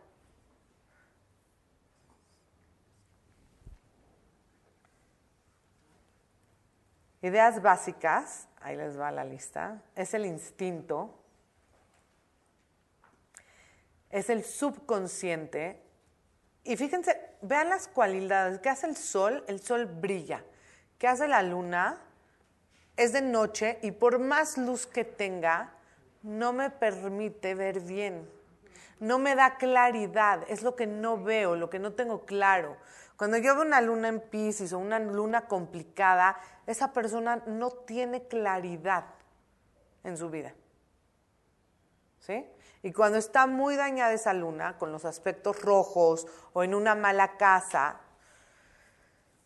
Ideas básicas, ahí les va la lista, es el instinto, es el subconsciente. Y fíjense, vean las cualidades que hace el sol, el sol brilla. ¿Qué hace la luna? Es de noche y por más luz que tenga, no me permite ver bien. No me da claridad, es lo que no veo, lo que no tengo claro. Cuando yo veo una luna en Pisces o una luna complicada, esa persona no tiene claridad en su vida. ¿Sí? Y cuando está muy dañada esa luna, con los aspectos rojos o en una mala casa,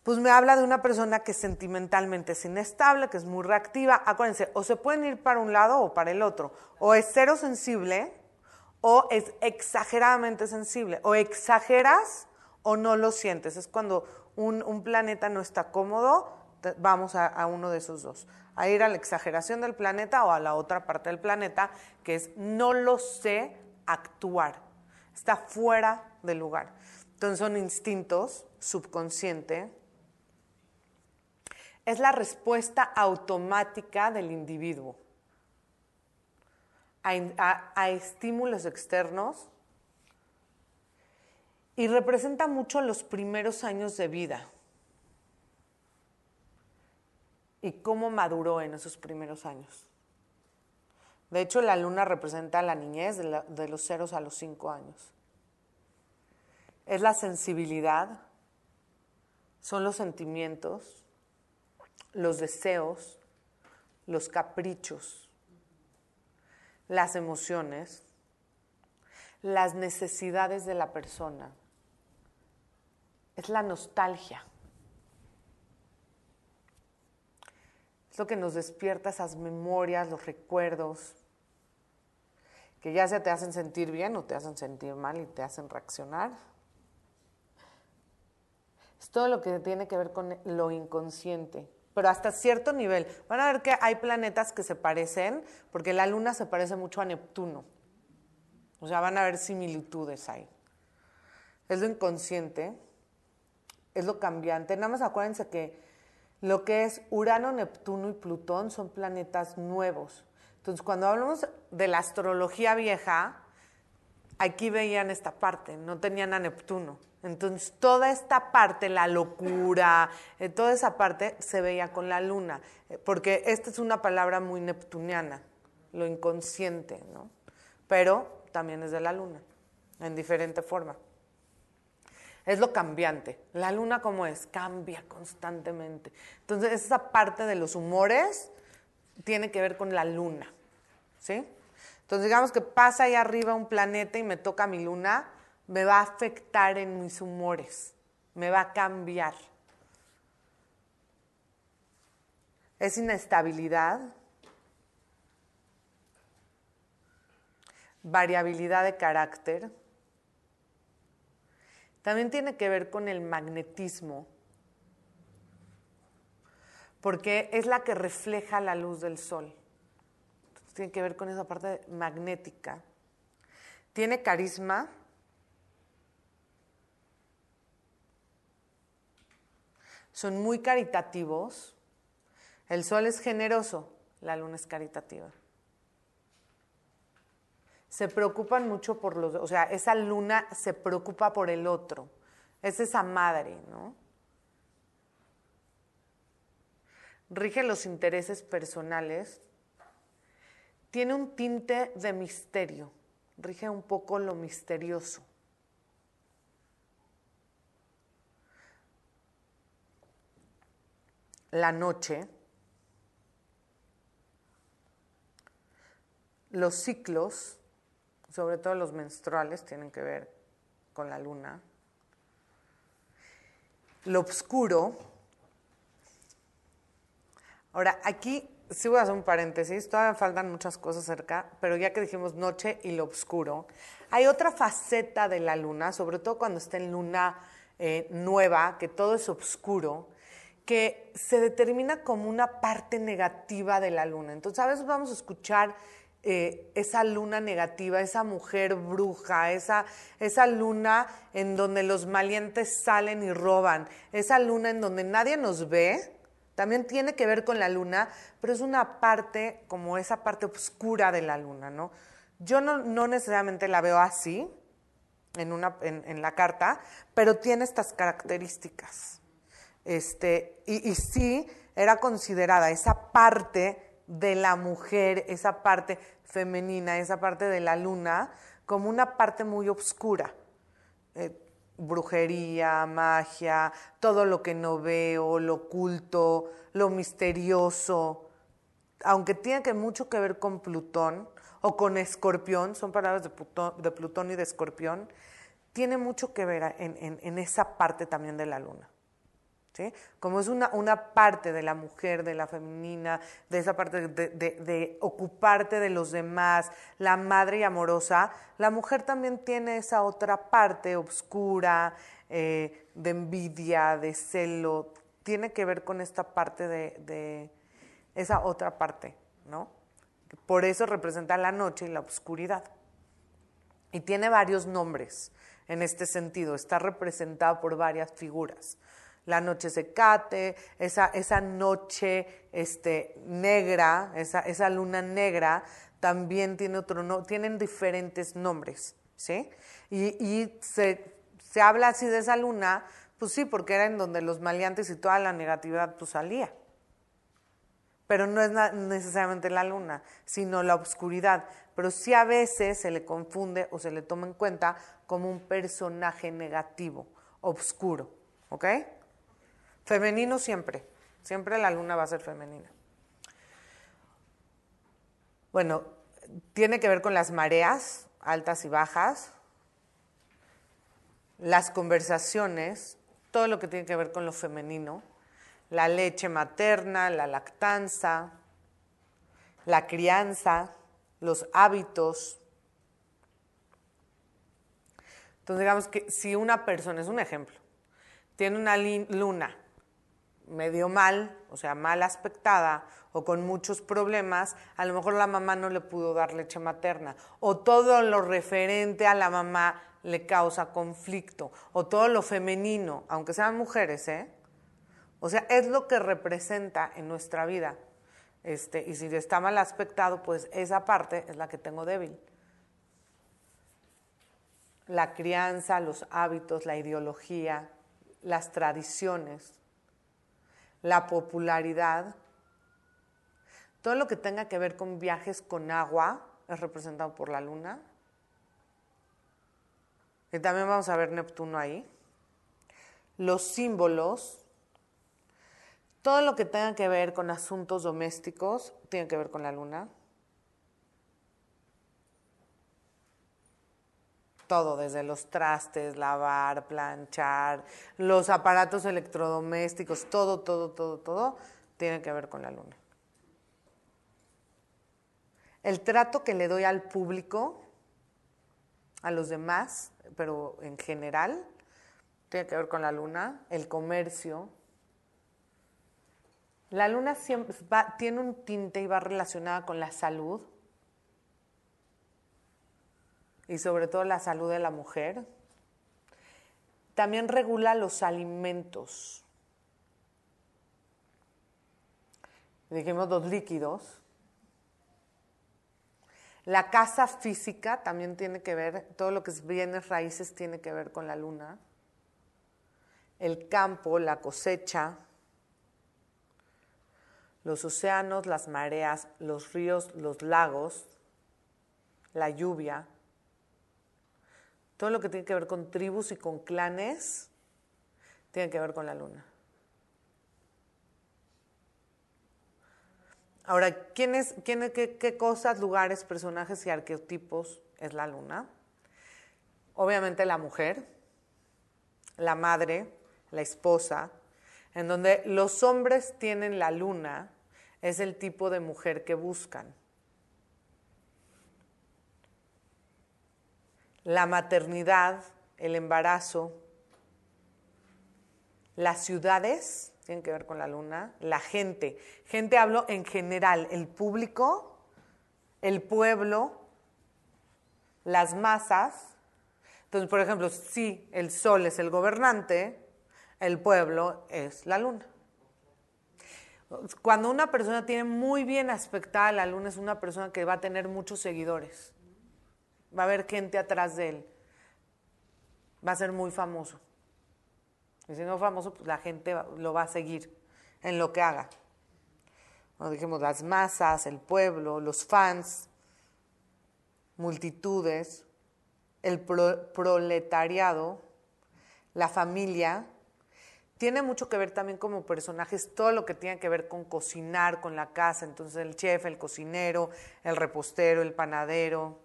pues me habla de una persona que sentimentalmente es inestable, que es muy reactiva. Acuérdense, o se pueden ir para un lado o para el otro. O es cero sensible o es exageradamente sensible. O exageras o no lo sientes. Es cuando un, planeta no está cómodo, vamos a, uno de esos dos. A ir a la exageración del planeta o a la otra parte del planeta, que es no lo sé actuar. Está fuera del lugar. Entonces son instintos, subconsciente, es la respuesta automática del individuo a, estímulos externos y representa mucho los primeros años de vida y cómo maduró en esos primeros años. De hecho, la luna representa la niñez de, de los ceros a los cinco años. Es la sensibilidad, son los sentimientos, los deseos, los caprichos, las emociones, las necesidades de la persona. Es la nostalgia. Es lo que nos despierta esas memorias, los recuerdos, que ya se te hacen sentir bien o te hacen sentir mal y te hacen reaccionar. Es todo lo que tiene que ver con lo inconsciente, pero hasta cierto nivel. Van a ver que hay planetas que se parecen, porque la luna se parece mucho a Neptuno. O sea, van a haber similitudes ahí. Es lo inconsciente, es lo cambiante. Nada más acuérdense que lo que es Urano, Neptuno y Plutón son planetas nuevos. Entonces, cuando hablamos de la astrología vieja, aquí veían esta parte, no tenían a Neptuno. Entonces, toda esta parte, la locura, eh, toda esa parte se veía con la luna, eh, porque esta es una palabra muy neptuniana, lo inconsciente, ¿no? Pero también es de la luna, en diferente forma. Es lo cambiante. La luna, ¿cómo es? Cambia constantemente. Entonces, esa parte de los humores tiene que ver con la luna, ¿sí? Entonces, digamos que pasa ahí arriba un planeta y me toca mi luna, me va a afectar en mis humores, me va a cambiar. Es inestabilidad, variabilidad de carácter. También tiene que ver con el magnetismo, porque es la que refleja la luz del sol. Tiene que ver con esa parte magnética. Tiene carisma. Son muy caritativos. El sol es generoso, la luna es caritativa. Se preocupan mucho por los, o sea, esa luna se preocupa por el otro. Es esa madre, ¿no? rige los intereses personales, tiene un tinte de misterio, rige un poco lo misterioso. La noche, los ciclos, sobre todo los menstruales, tienen que ver con la luna. Lo oscuro, Ahora, aquí sí voy a hacer un paréntesis, todavía faltan muchas cosas cerca, pero ya que dijimos noche y lo oscuro, hay otra faceta de la luna, sobre todo cuando está en luna eh, nueva, que todo es oscuro, que se determina como una parte negativa de la luna. Entonces, a veces vamos a escuchar eh, esa luna negativa, esa mujer bruja, esa, esa luna en donde los malientes salen y roban, esa luna en donde nadie nos ve, también tiene que ver con la luna, pero es una parte, como esa parte oscura de la luna, ¿no? Yo no, necesariamente la veo así en, una, en, la carta, pero tiene estas características. Este, y, sí era considerada esa parte de la mujer, esa parte femenina, esa parte de la luna, como una parte muy oscura. Eh, brujería, magia, todo lo que no veo, lo oculto, lo misterioso, aunque tiene mucho que ver con Plutón o con Escorpión, son palabras de Plutón, y de Escorpión, tiene mucho que ver en esa parte también de la luna. Como es una, parte de la mujer, de la femenina, de esa parte de, ocuparte de los demás, la madre amorosa, la mujer también tiene esa otra parte oscura, eh, de envidia, de celo, tiene que ver con esta parte de, esa otra parte, ¿no? Por eso representa la noche y la oscuridad. Y tiene varios nombres en este sentido, está representado por varias figuras la noche secate, esa, esa noche este, negra, esa, esa luna negra, también tiene otro no, tienen diferentes nombres, ¿sí? Y, y se, se, habla así de esa luna, pues sí, porque era en donde los maleantes y toda la negatividad pues salía. Pero no es necesariamente la luna, sino la oscuridad. Pero sí a veces se le confunde o se le toma en cuenta como un personaje negativo, oscuro, ¿ok? Femenino siempre, siempre la luna va a ser femenina. Bueno, tiene que ver con las mareas altas y bajas, las conversaciones, todo lo que tiene que ver con lo femenino, la leche materna, la lactanza, la crianza, los hábitos. Entonces digamos que si una persona, es un ejemplo, tiene una luna medio mal, o sea, mal aspectada o con muchos problemas, a lo mejor la mamá no le pudo dar leche materna o todo lo referente a la mamá le causa conflicto o todo lo femenino, aunque sean mujeres, ¿eh? O sea, es lo que representa en nuestra vida. Este, y si está mal aspectado, pues esa parte es la que tengo débil. La crianza, los hábitos, la ideología, las tradiciones, la popularidad, todo lo que tenga que ver con viajes con agua es representado por la luna. Y también vamos a ver Neptuno ahí. Los símbolos, todo lo que tenga que ver con asuntos domésticos, tiene que ver con la luna. Todo, desde los trastes, lavar, planchar, los aparatos electrodomésticos, todo, todo, todo, todo, tiene que ver con la luna. El trato que le doy al público, a los demás, pero en general, tiene que ver con la luna, el comercio. La luna siempre tiene un tinte y va relacionada con la salud y sobre todo la salud de la mujer. También regula los alimentos. Dijimos dos líquidos. La casa física también tiene que ver, todo lo que es bienes raíces tiene que ver con la luna. El campo, la cosecha, los océanos, las mareas, los ríos, los lagos, la lluvia, todo lo que tiene que ver con tribus y con clanes tiene que ver con la luna. Ahora, ¿quién es, quién, qué, qué cosas, lugares, personajes y arquetipos es la luna? Obviamente la mujer, la madre, la esposa, en donde los hombres tienen la luna, es el tipo de mujer que buscan. La maternidad, el embarazo, las ciudades, tienen que ver con la luna, la gente. Gente hablo en general, el público, el pueblo, las masas. Entonces, por ejemplo, si el sol es el gobernante, el pueblo es la luna. Cuando una persona tiene muy bien aspectada la luna, es una persona que va a tener muchos seguidores va a haber gente atrás de él. Va a ser muy famoso. Y si no famoso, pues la gente lo va a seguir en lo que haga. Como dijimos, las masas, el pueblo, los fans, multitudes, el proletariado, la familia. Tiene mucho que ver también como personajes todo lo que tiene que ver con cocinar, con la casa. Entonces el chef, el cocinero, el repostero, el panadero,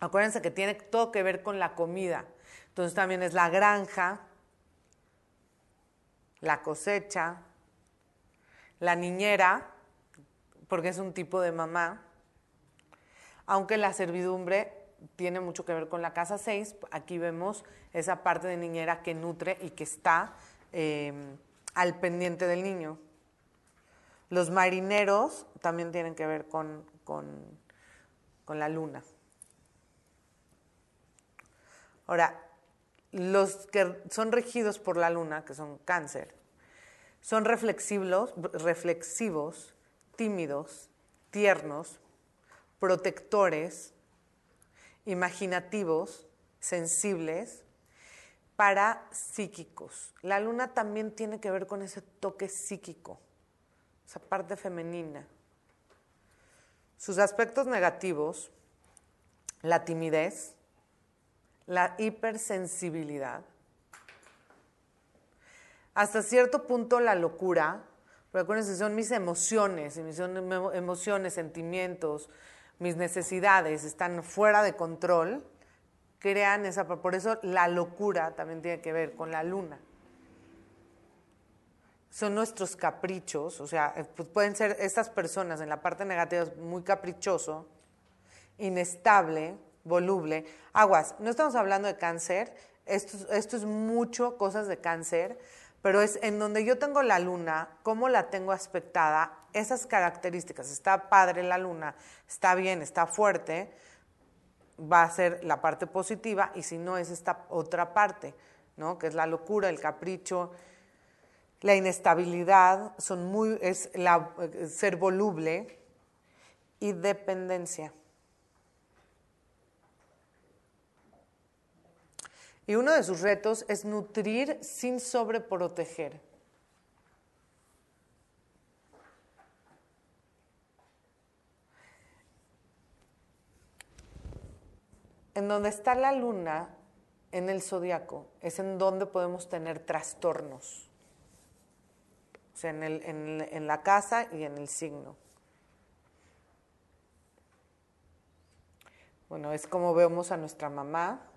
Acuérdense que tiene todo que ver con la comida. Entonces también es la granja, la cosecha, la niñera, porque es un tipo de mamá. Aunque la servidumbre tiene mucho que ver con la casa 6, aquí vemos esa parte de niñera que nutre y que está eh, al pendiente del niño. Los marineros también tienen que ver con, con la luna. Ahora, los que son regidos por la luna, que son cáncer, son reflexivos, tímidos, tiernos, protectores, imaginativos, sensibles, para psíquicos. La luna también tiene que ver con ese toque psíquico, esa parte femenina. Sus aspectos negativos, la timidez, la hipersensibilidad. Hasta cierto punto la locura, pero acuérdense, son mis emociones, mis emociones, sentimientos, mis necesidades están fuera de control, crean esa, por eso la locura también tiene que ver con la luna. son nuestros caprichos, o sea, eh, pueden ser estas personas en la parte negativa muy caprichoso, inestable, voluble. Aguas, no estamos hablando de cáncer, esto, es mucho cosas de cáncer, pero es en donde yo tengo la luna, cómo la tengo aspectada, esas características, está padre la luna, está bien, está fuerte, va a ser la parte positiva y si no es esta otra parte, ¿no? Que es la locura, el capricho, la inestabilidad, son muy, es la, ser voluble y dependencia. Y uno de sus retos es nutrir sin sobreproteger. En donde está la luna en el zodiaco es en donde podemos tener trastornos. O sea, en, el, en, en la casa y en el signo. Bueno, es como vemos a nuestra mamá,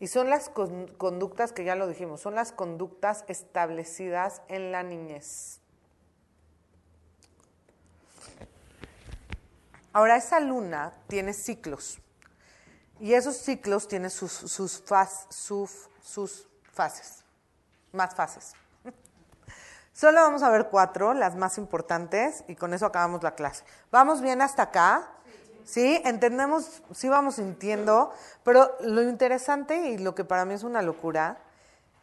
Y son las conductas que ya lo dijimos, son las conductas establecidas en la niñez. Ahora, esa luna tiene ciclos y esos ciclos tienen sus, sus, fases, más fases. Solo vamos a ver cuatro, las más importantes, y con eso acabamos la clase. ¿Vamos bien hasta acá? ¿Sí? Entendemos, sí vamos sintiendo, pero lo interesante y lo que para mí es una locura,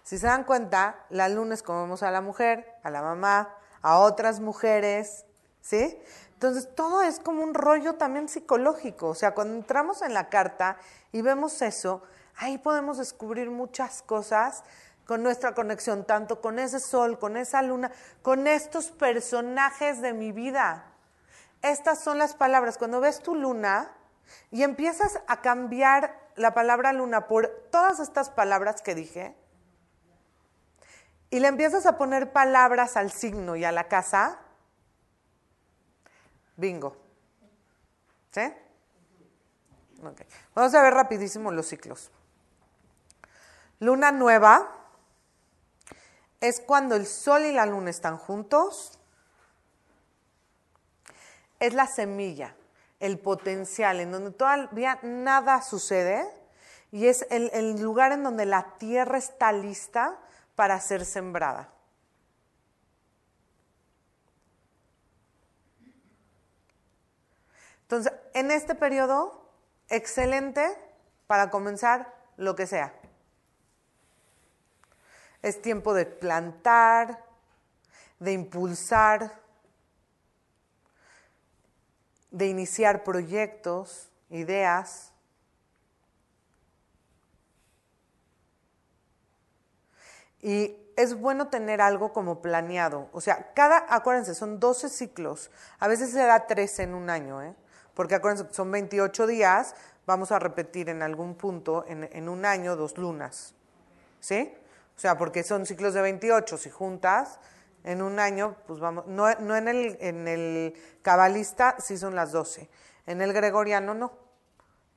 si se dan cuenta, la luna es como vemos a la mujer, a la mamá, a otras mujeres, ¿sí? Entonces, todo es como un rollo también psicológico. O sea, cuando entramos en la carta y vemos eso, ahí podemos descubrir muchas cosas con nuestra conexión, tanto con ese sol, con esa luna, con estos personajes de mi vida estas son las palabras. Cuando ves tu luna y empiezas a cambiar la palabra luna por todas estas palabras que dije, y le empiezas a poner palabras al signo y a la casa, bingo. ¿Sí? Okay. Vamos a ver rapidísimo los ciclos. Luna nueva es cuando el sol y la luna están juntos es la semilla, el potencial, en donde todavía nada sucede y es el, lugar en donde la tierra está lista para ser sembrada. Entonces, en este periodo, excelente para comenzar lo que sea. Es tiempo de plantar, de impulsar, de iniciar proyectos, ideas. Y es bueno tener algo como planeado. O sea, cada, acuérdense, son 12 ciclos. A veces se da 13 en un año, ¿eh? Porque acuérdense, son 28 días, vamos a repetir en algún punto, en, en un año, dos lunas. ¿Sí? O sea, porque son ciclos de 28, si juntas, en un año, pues vamos, no, no en, el, en el cabalista sí son las 12, en el gregoriano no.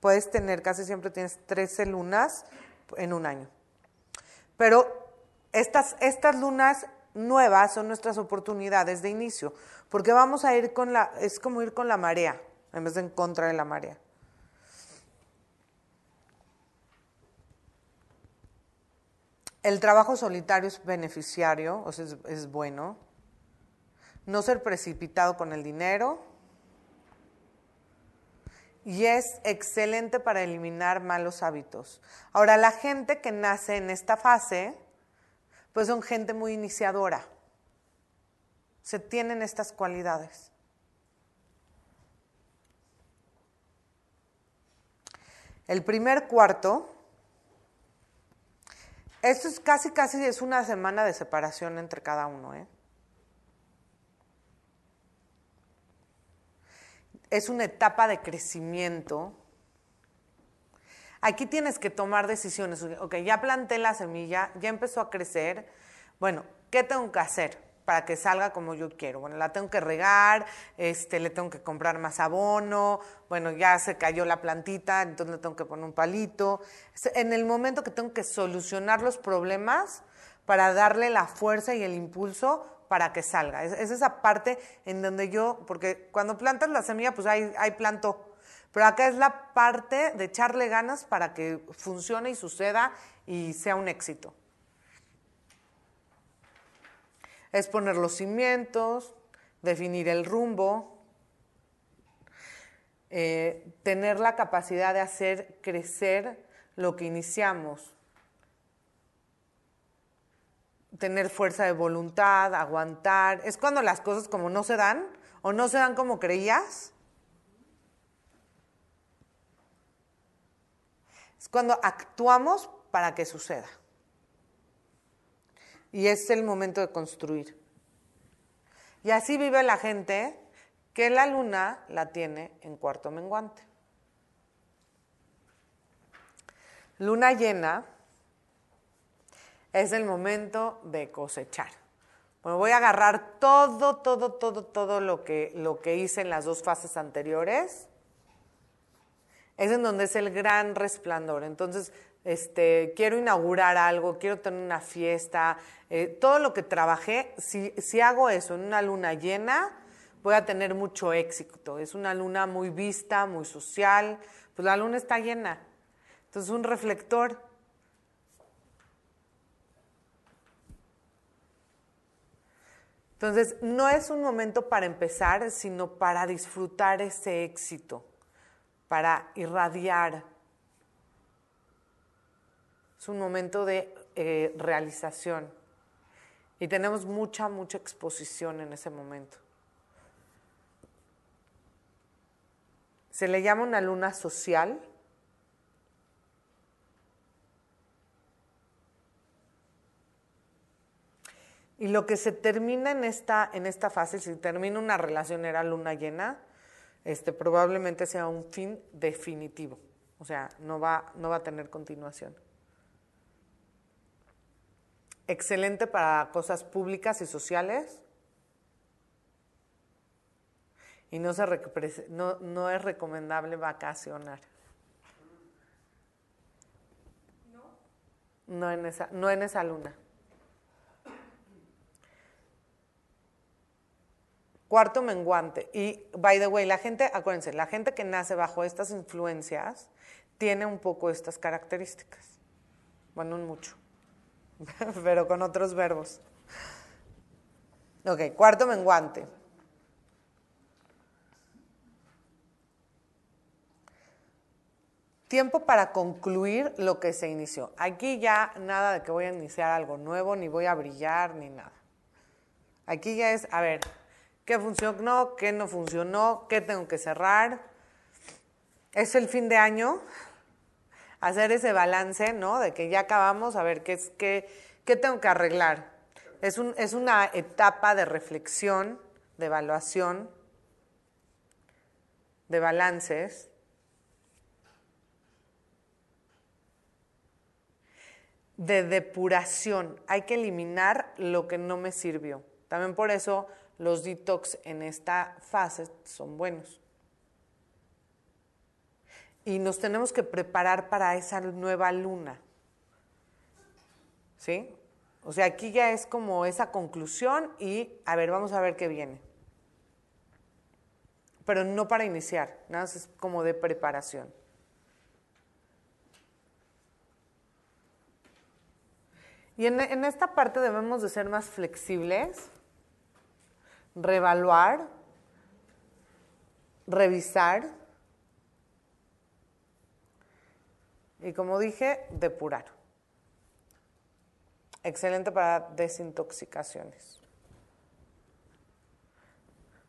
Puedes tener, casi siempre tienes 13 lunas en un año. Pero estas, estas lunas nuevas son nuestras oportunidades de inicio, porque vamos a ir con la, es como ir con la marea, en vez de en contra de la marea. El trabajo solitario es beneficiario, o sea, es, bueno. No ser precipitado con el dinero. Y es excelente para eliminar malos hábitos. Ahora, la gente que nace en esta fase, pues son gente muy iniciadora. Se tienen estas cualidades. El primer cuarto esto es casi, casi es una semana de separación entre cada uno. ¿eh? Es una etapa de crecimiento. Aquí tienes que tomar decisiones. Ok, ya planté la semilla, ya empezó a crecer. Bueno, ¿qué tengo que hacer? Para que salga como yo quiero. Bueno, la tengo que regar, este, le tengo que comprar más abono, bueno, ya se cayó la plantita, entonces le tengo que poner un palito. En el momento que tengo que solucionar los problemas para darle la fuerza y el impulso para que salga. Es, esa parte en donde yo, porque cuando plantas la semilla, pues hay, hay planto. Pero acá es la parte de echarle ganas para que funcione y suceda y sea un éxito. Es poner los cimientos, definir el rumbo, eh, tener la capacidad de hacer crecer lo que iniciamos, tener fuerza de voluntad, aguantar. Es cuando las cosas como no se dan o no se dan como creías. Es cuando actuamos para que suceda y es el momento de construir. Y así vive la gente que la luna la tiene en cuarto menguante. Luna llena es el momento de cosechar. Bueno, voy a agarrar todo, todo, todo, todo lo que, lo que hice en las dos fases anteriores. Es en donde es el gran resplandor. Entonces, este, quiero inaugurar algo, quiero tener una fiesta, eh, todo lo que trabajé, si, si hago eso en una luna llena, voy a tener mucho éxito. Es una luna muy vista, muy social, pues la luna está llena. Entonces un reflector. Entonces no es un momento para empezar, sino para disfrutar ese éxito, para irradiar. Es un momento de eh, realización. Y tenemos mucha, mucha exposición en ese momento. Se le llama una luna social. Y lo que se termina en esta, en esta fase, si termina una relación era luna llena, este, probablemente sea un fin definitivo. O sea, no va, no va a tener continuación excelente para cosas públicas y sociales. Y no, se no, no es recomendable vacacionar. No en esa, no en esa luna. Cuarto menguante. Y, by the way, la gente, acuérdense, la gente que nace bajo estas influencias tiene un poco estas características. Bueno, un mucho. pero con otros verbos. Ok, cuarto menguante. Tiempo para concluir lo que se inició. Aquí ya nada de que voy a iniciar algo nuevo, ni voy a brillar, ni nada. Aquí ya es, a ver, qué funcionó, qué no funcionó, qué tengo que cerrar. Es el fin de año, hacer ese balance, ¿no? De que ya acabamos, a ver qué es qué, qué tengo que arreglar. Es, un, es una etapa de reflexión, de evaluación, de balances. de depuración. Hay que eliminar lo que no me sirvió. También por eso los detox en esta fase son buenos y nos tenemos que preparar para esa nueva luna. ¿Sí? O sea, aquí ya es como esa conclusión y a ver, vamos a ver qué viene. Pero no para iniciar, nada más es como de preparación. Y en, en esta parte debemos de ser más flexibles, reevaluar, revisar Y como dije, depurar. Excelente para desintoxicaciones.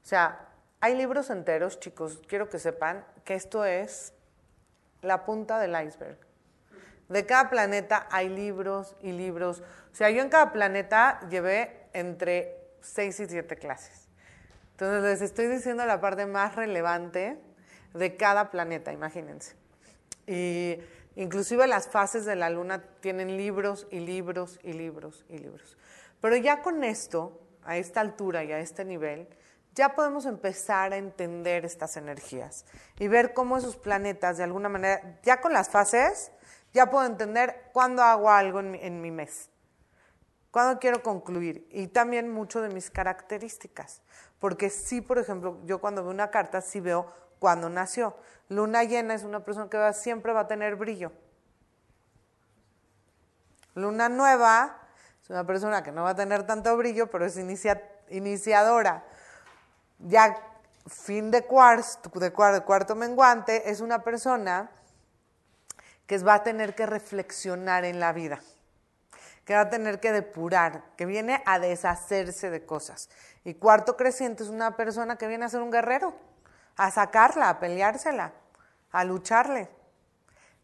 O sea, hay libros enteros, chicos, quiero que sepan que esto es la punta del iceberg. De cada planeta hay libros y libros. O sea, yo en cada planeta llevé entre seis y siete clases. Entonces les estoy diciendo la parte más relevante de cada planeta, imagínense. Y Inclusive las fases de la luna tienen libros y libros y libros y libros. Pero ya con esto a esta altura y a este nivel, ya podemos empezar a entender estas energías y ver cómo esos planetas, de alguna manera, ya con las fases, ya puedo entender cuándo hago algo en mi, en mi mes, cuándo quiero concluir y también mucho de mis características. Porque sí, por ejemplo, yo cuando veo una carta, sí veo cuándo nació. Luna llena es una persona que siempre va a tener brillo. Luna nueva es una persona que no va a tener tanto brillo, pero es iniciadora. Ya fin de, cuarto, de cuarto menguante es una persona que va a tener que reflexionar en la vida, que va a tener que depurar, que viene a deshacerse de cosas. Y cuarto creciente es una persona que viene a ser un guerrero, a sacarla, a peleársela, a lucharle.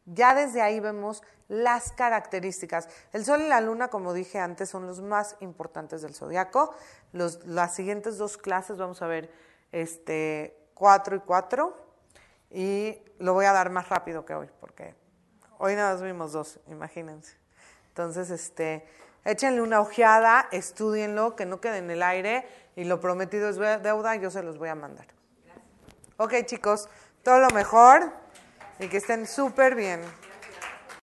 Ya desde ahí vemos las características. El Sol y la Luna, como dije antes, son los más importantes del zodiaco. las siguientes dos clases vamos a ver este, cuatro y cuatro. Y lo voy a dar más rápido que hoy, porque hoy nada más vimos dos, imagínense. Entonces, este, échenle una ojeada, estudienlo, que no quede en el aire. Y lo prometido es deuda, yo se los voy a mandar. Ok, chicos, todo lo mejor y que estén súper bien.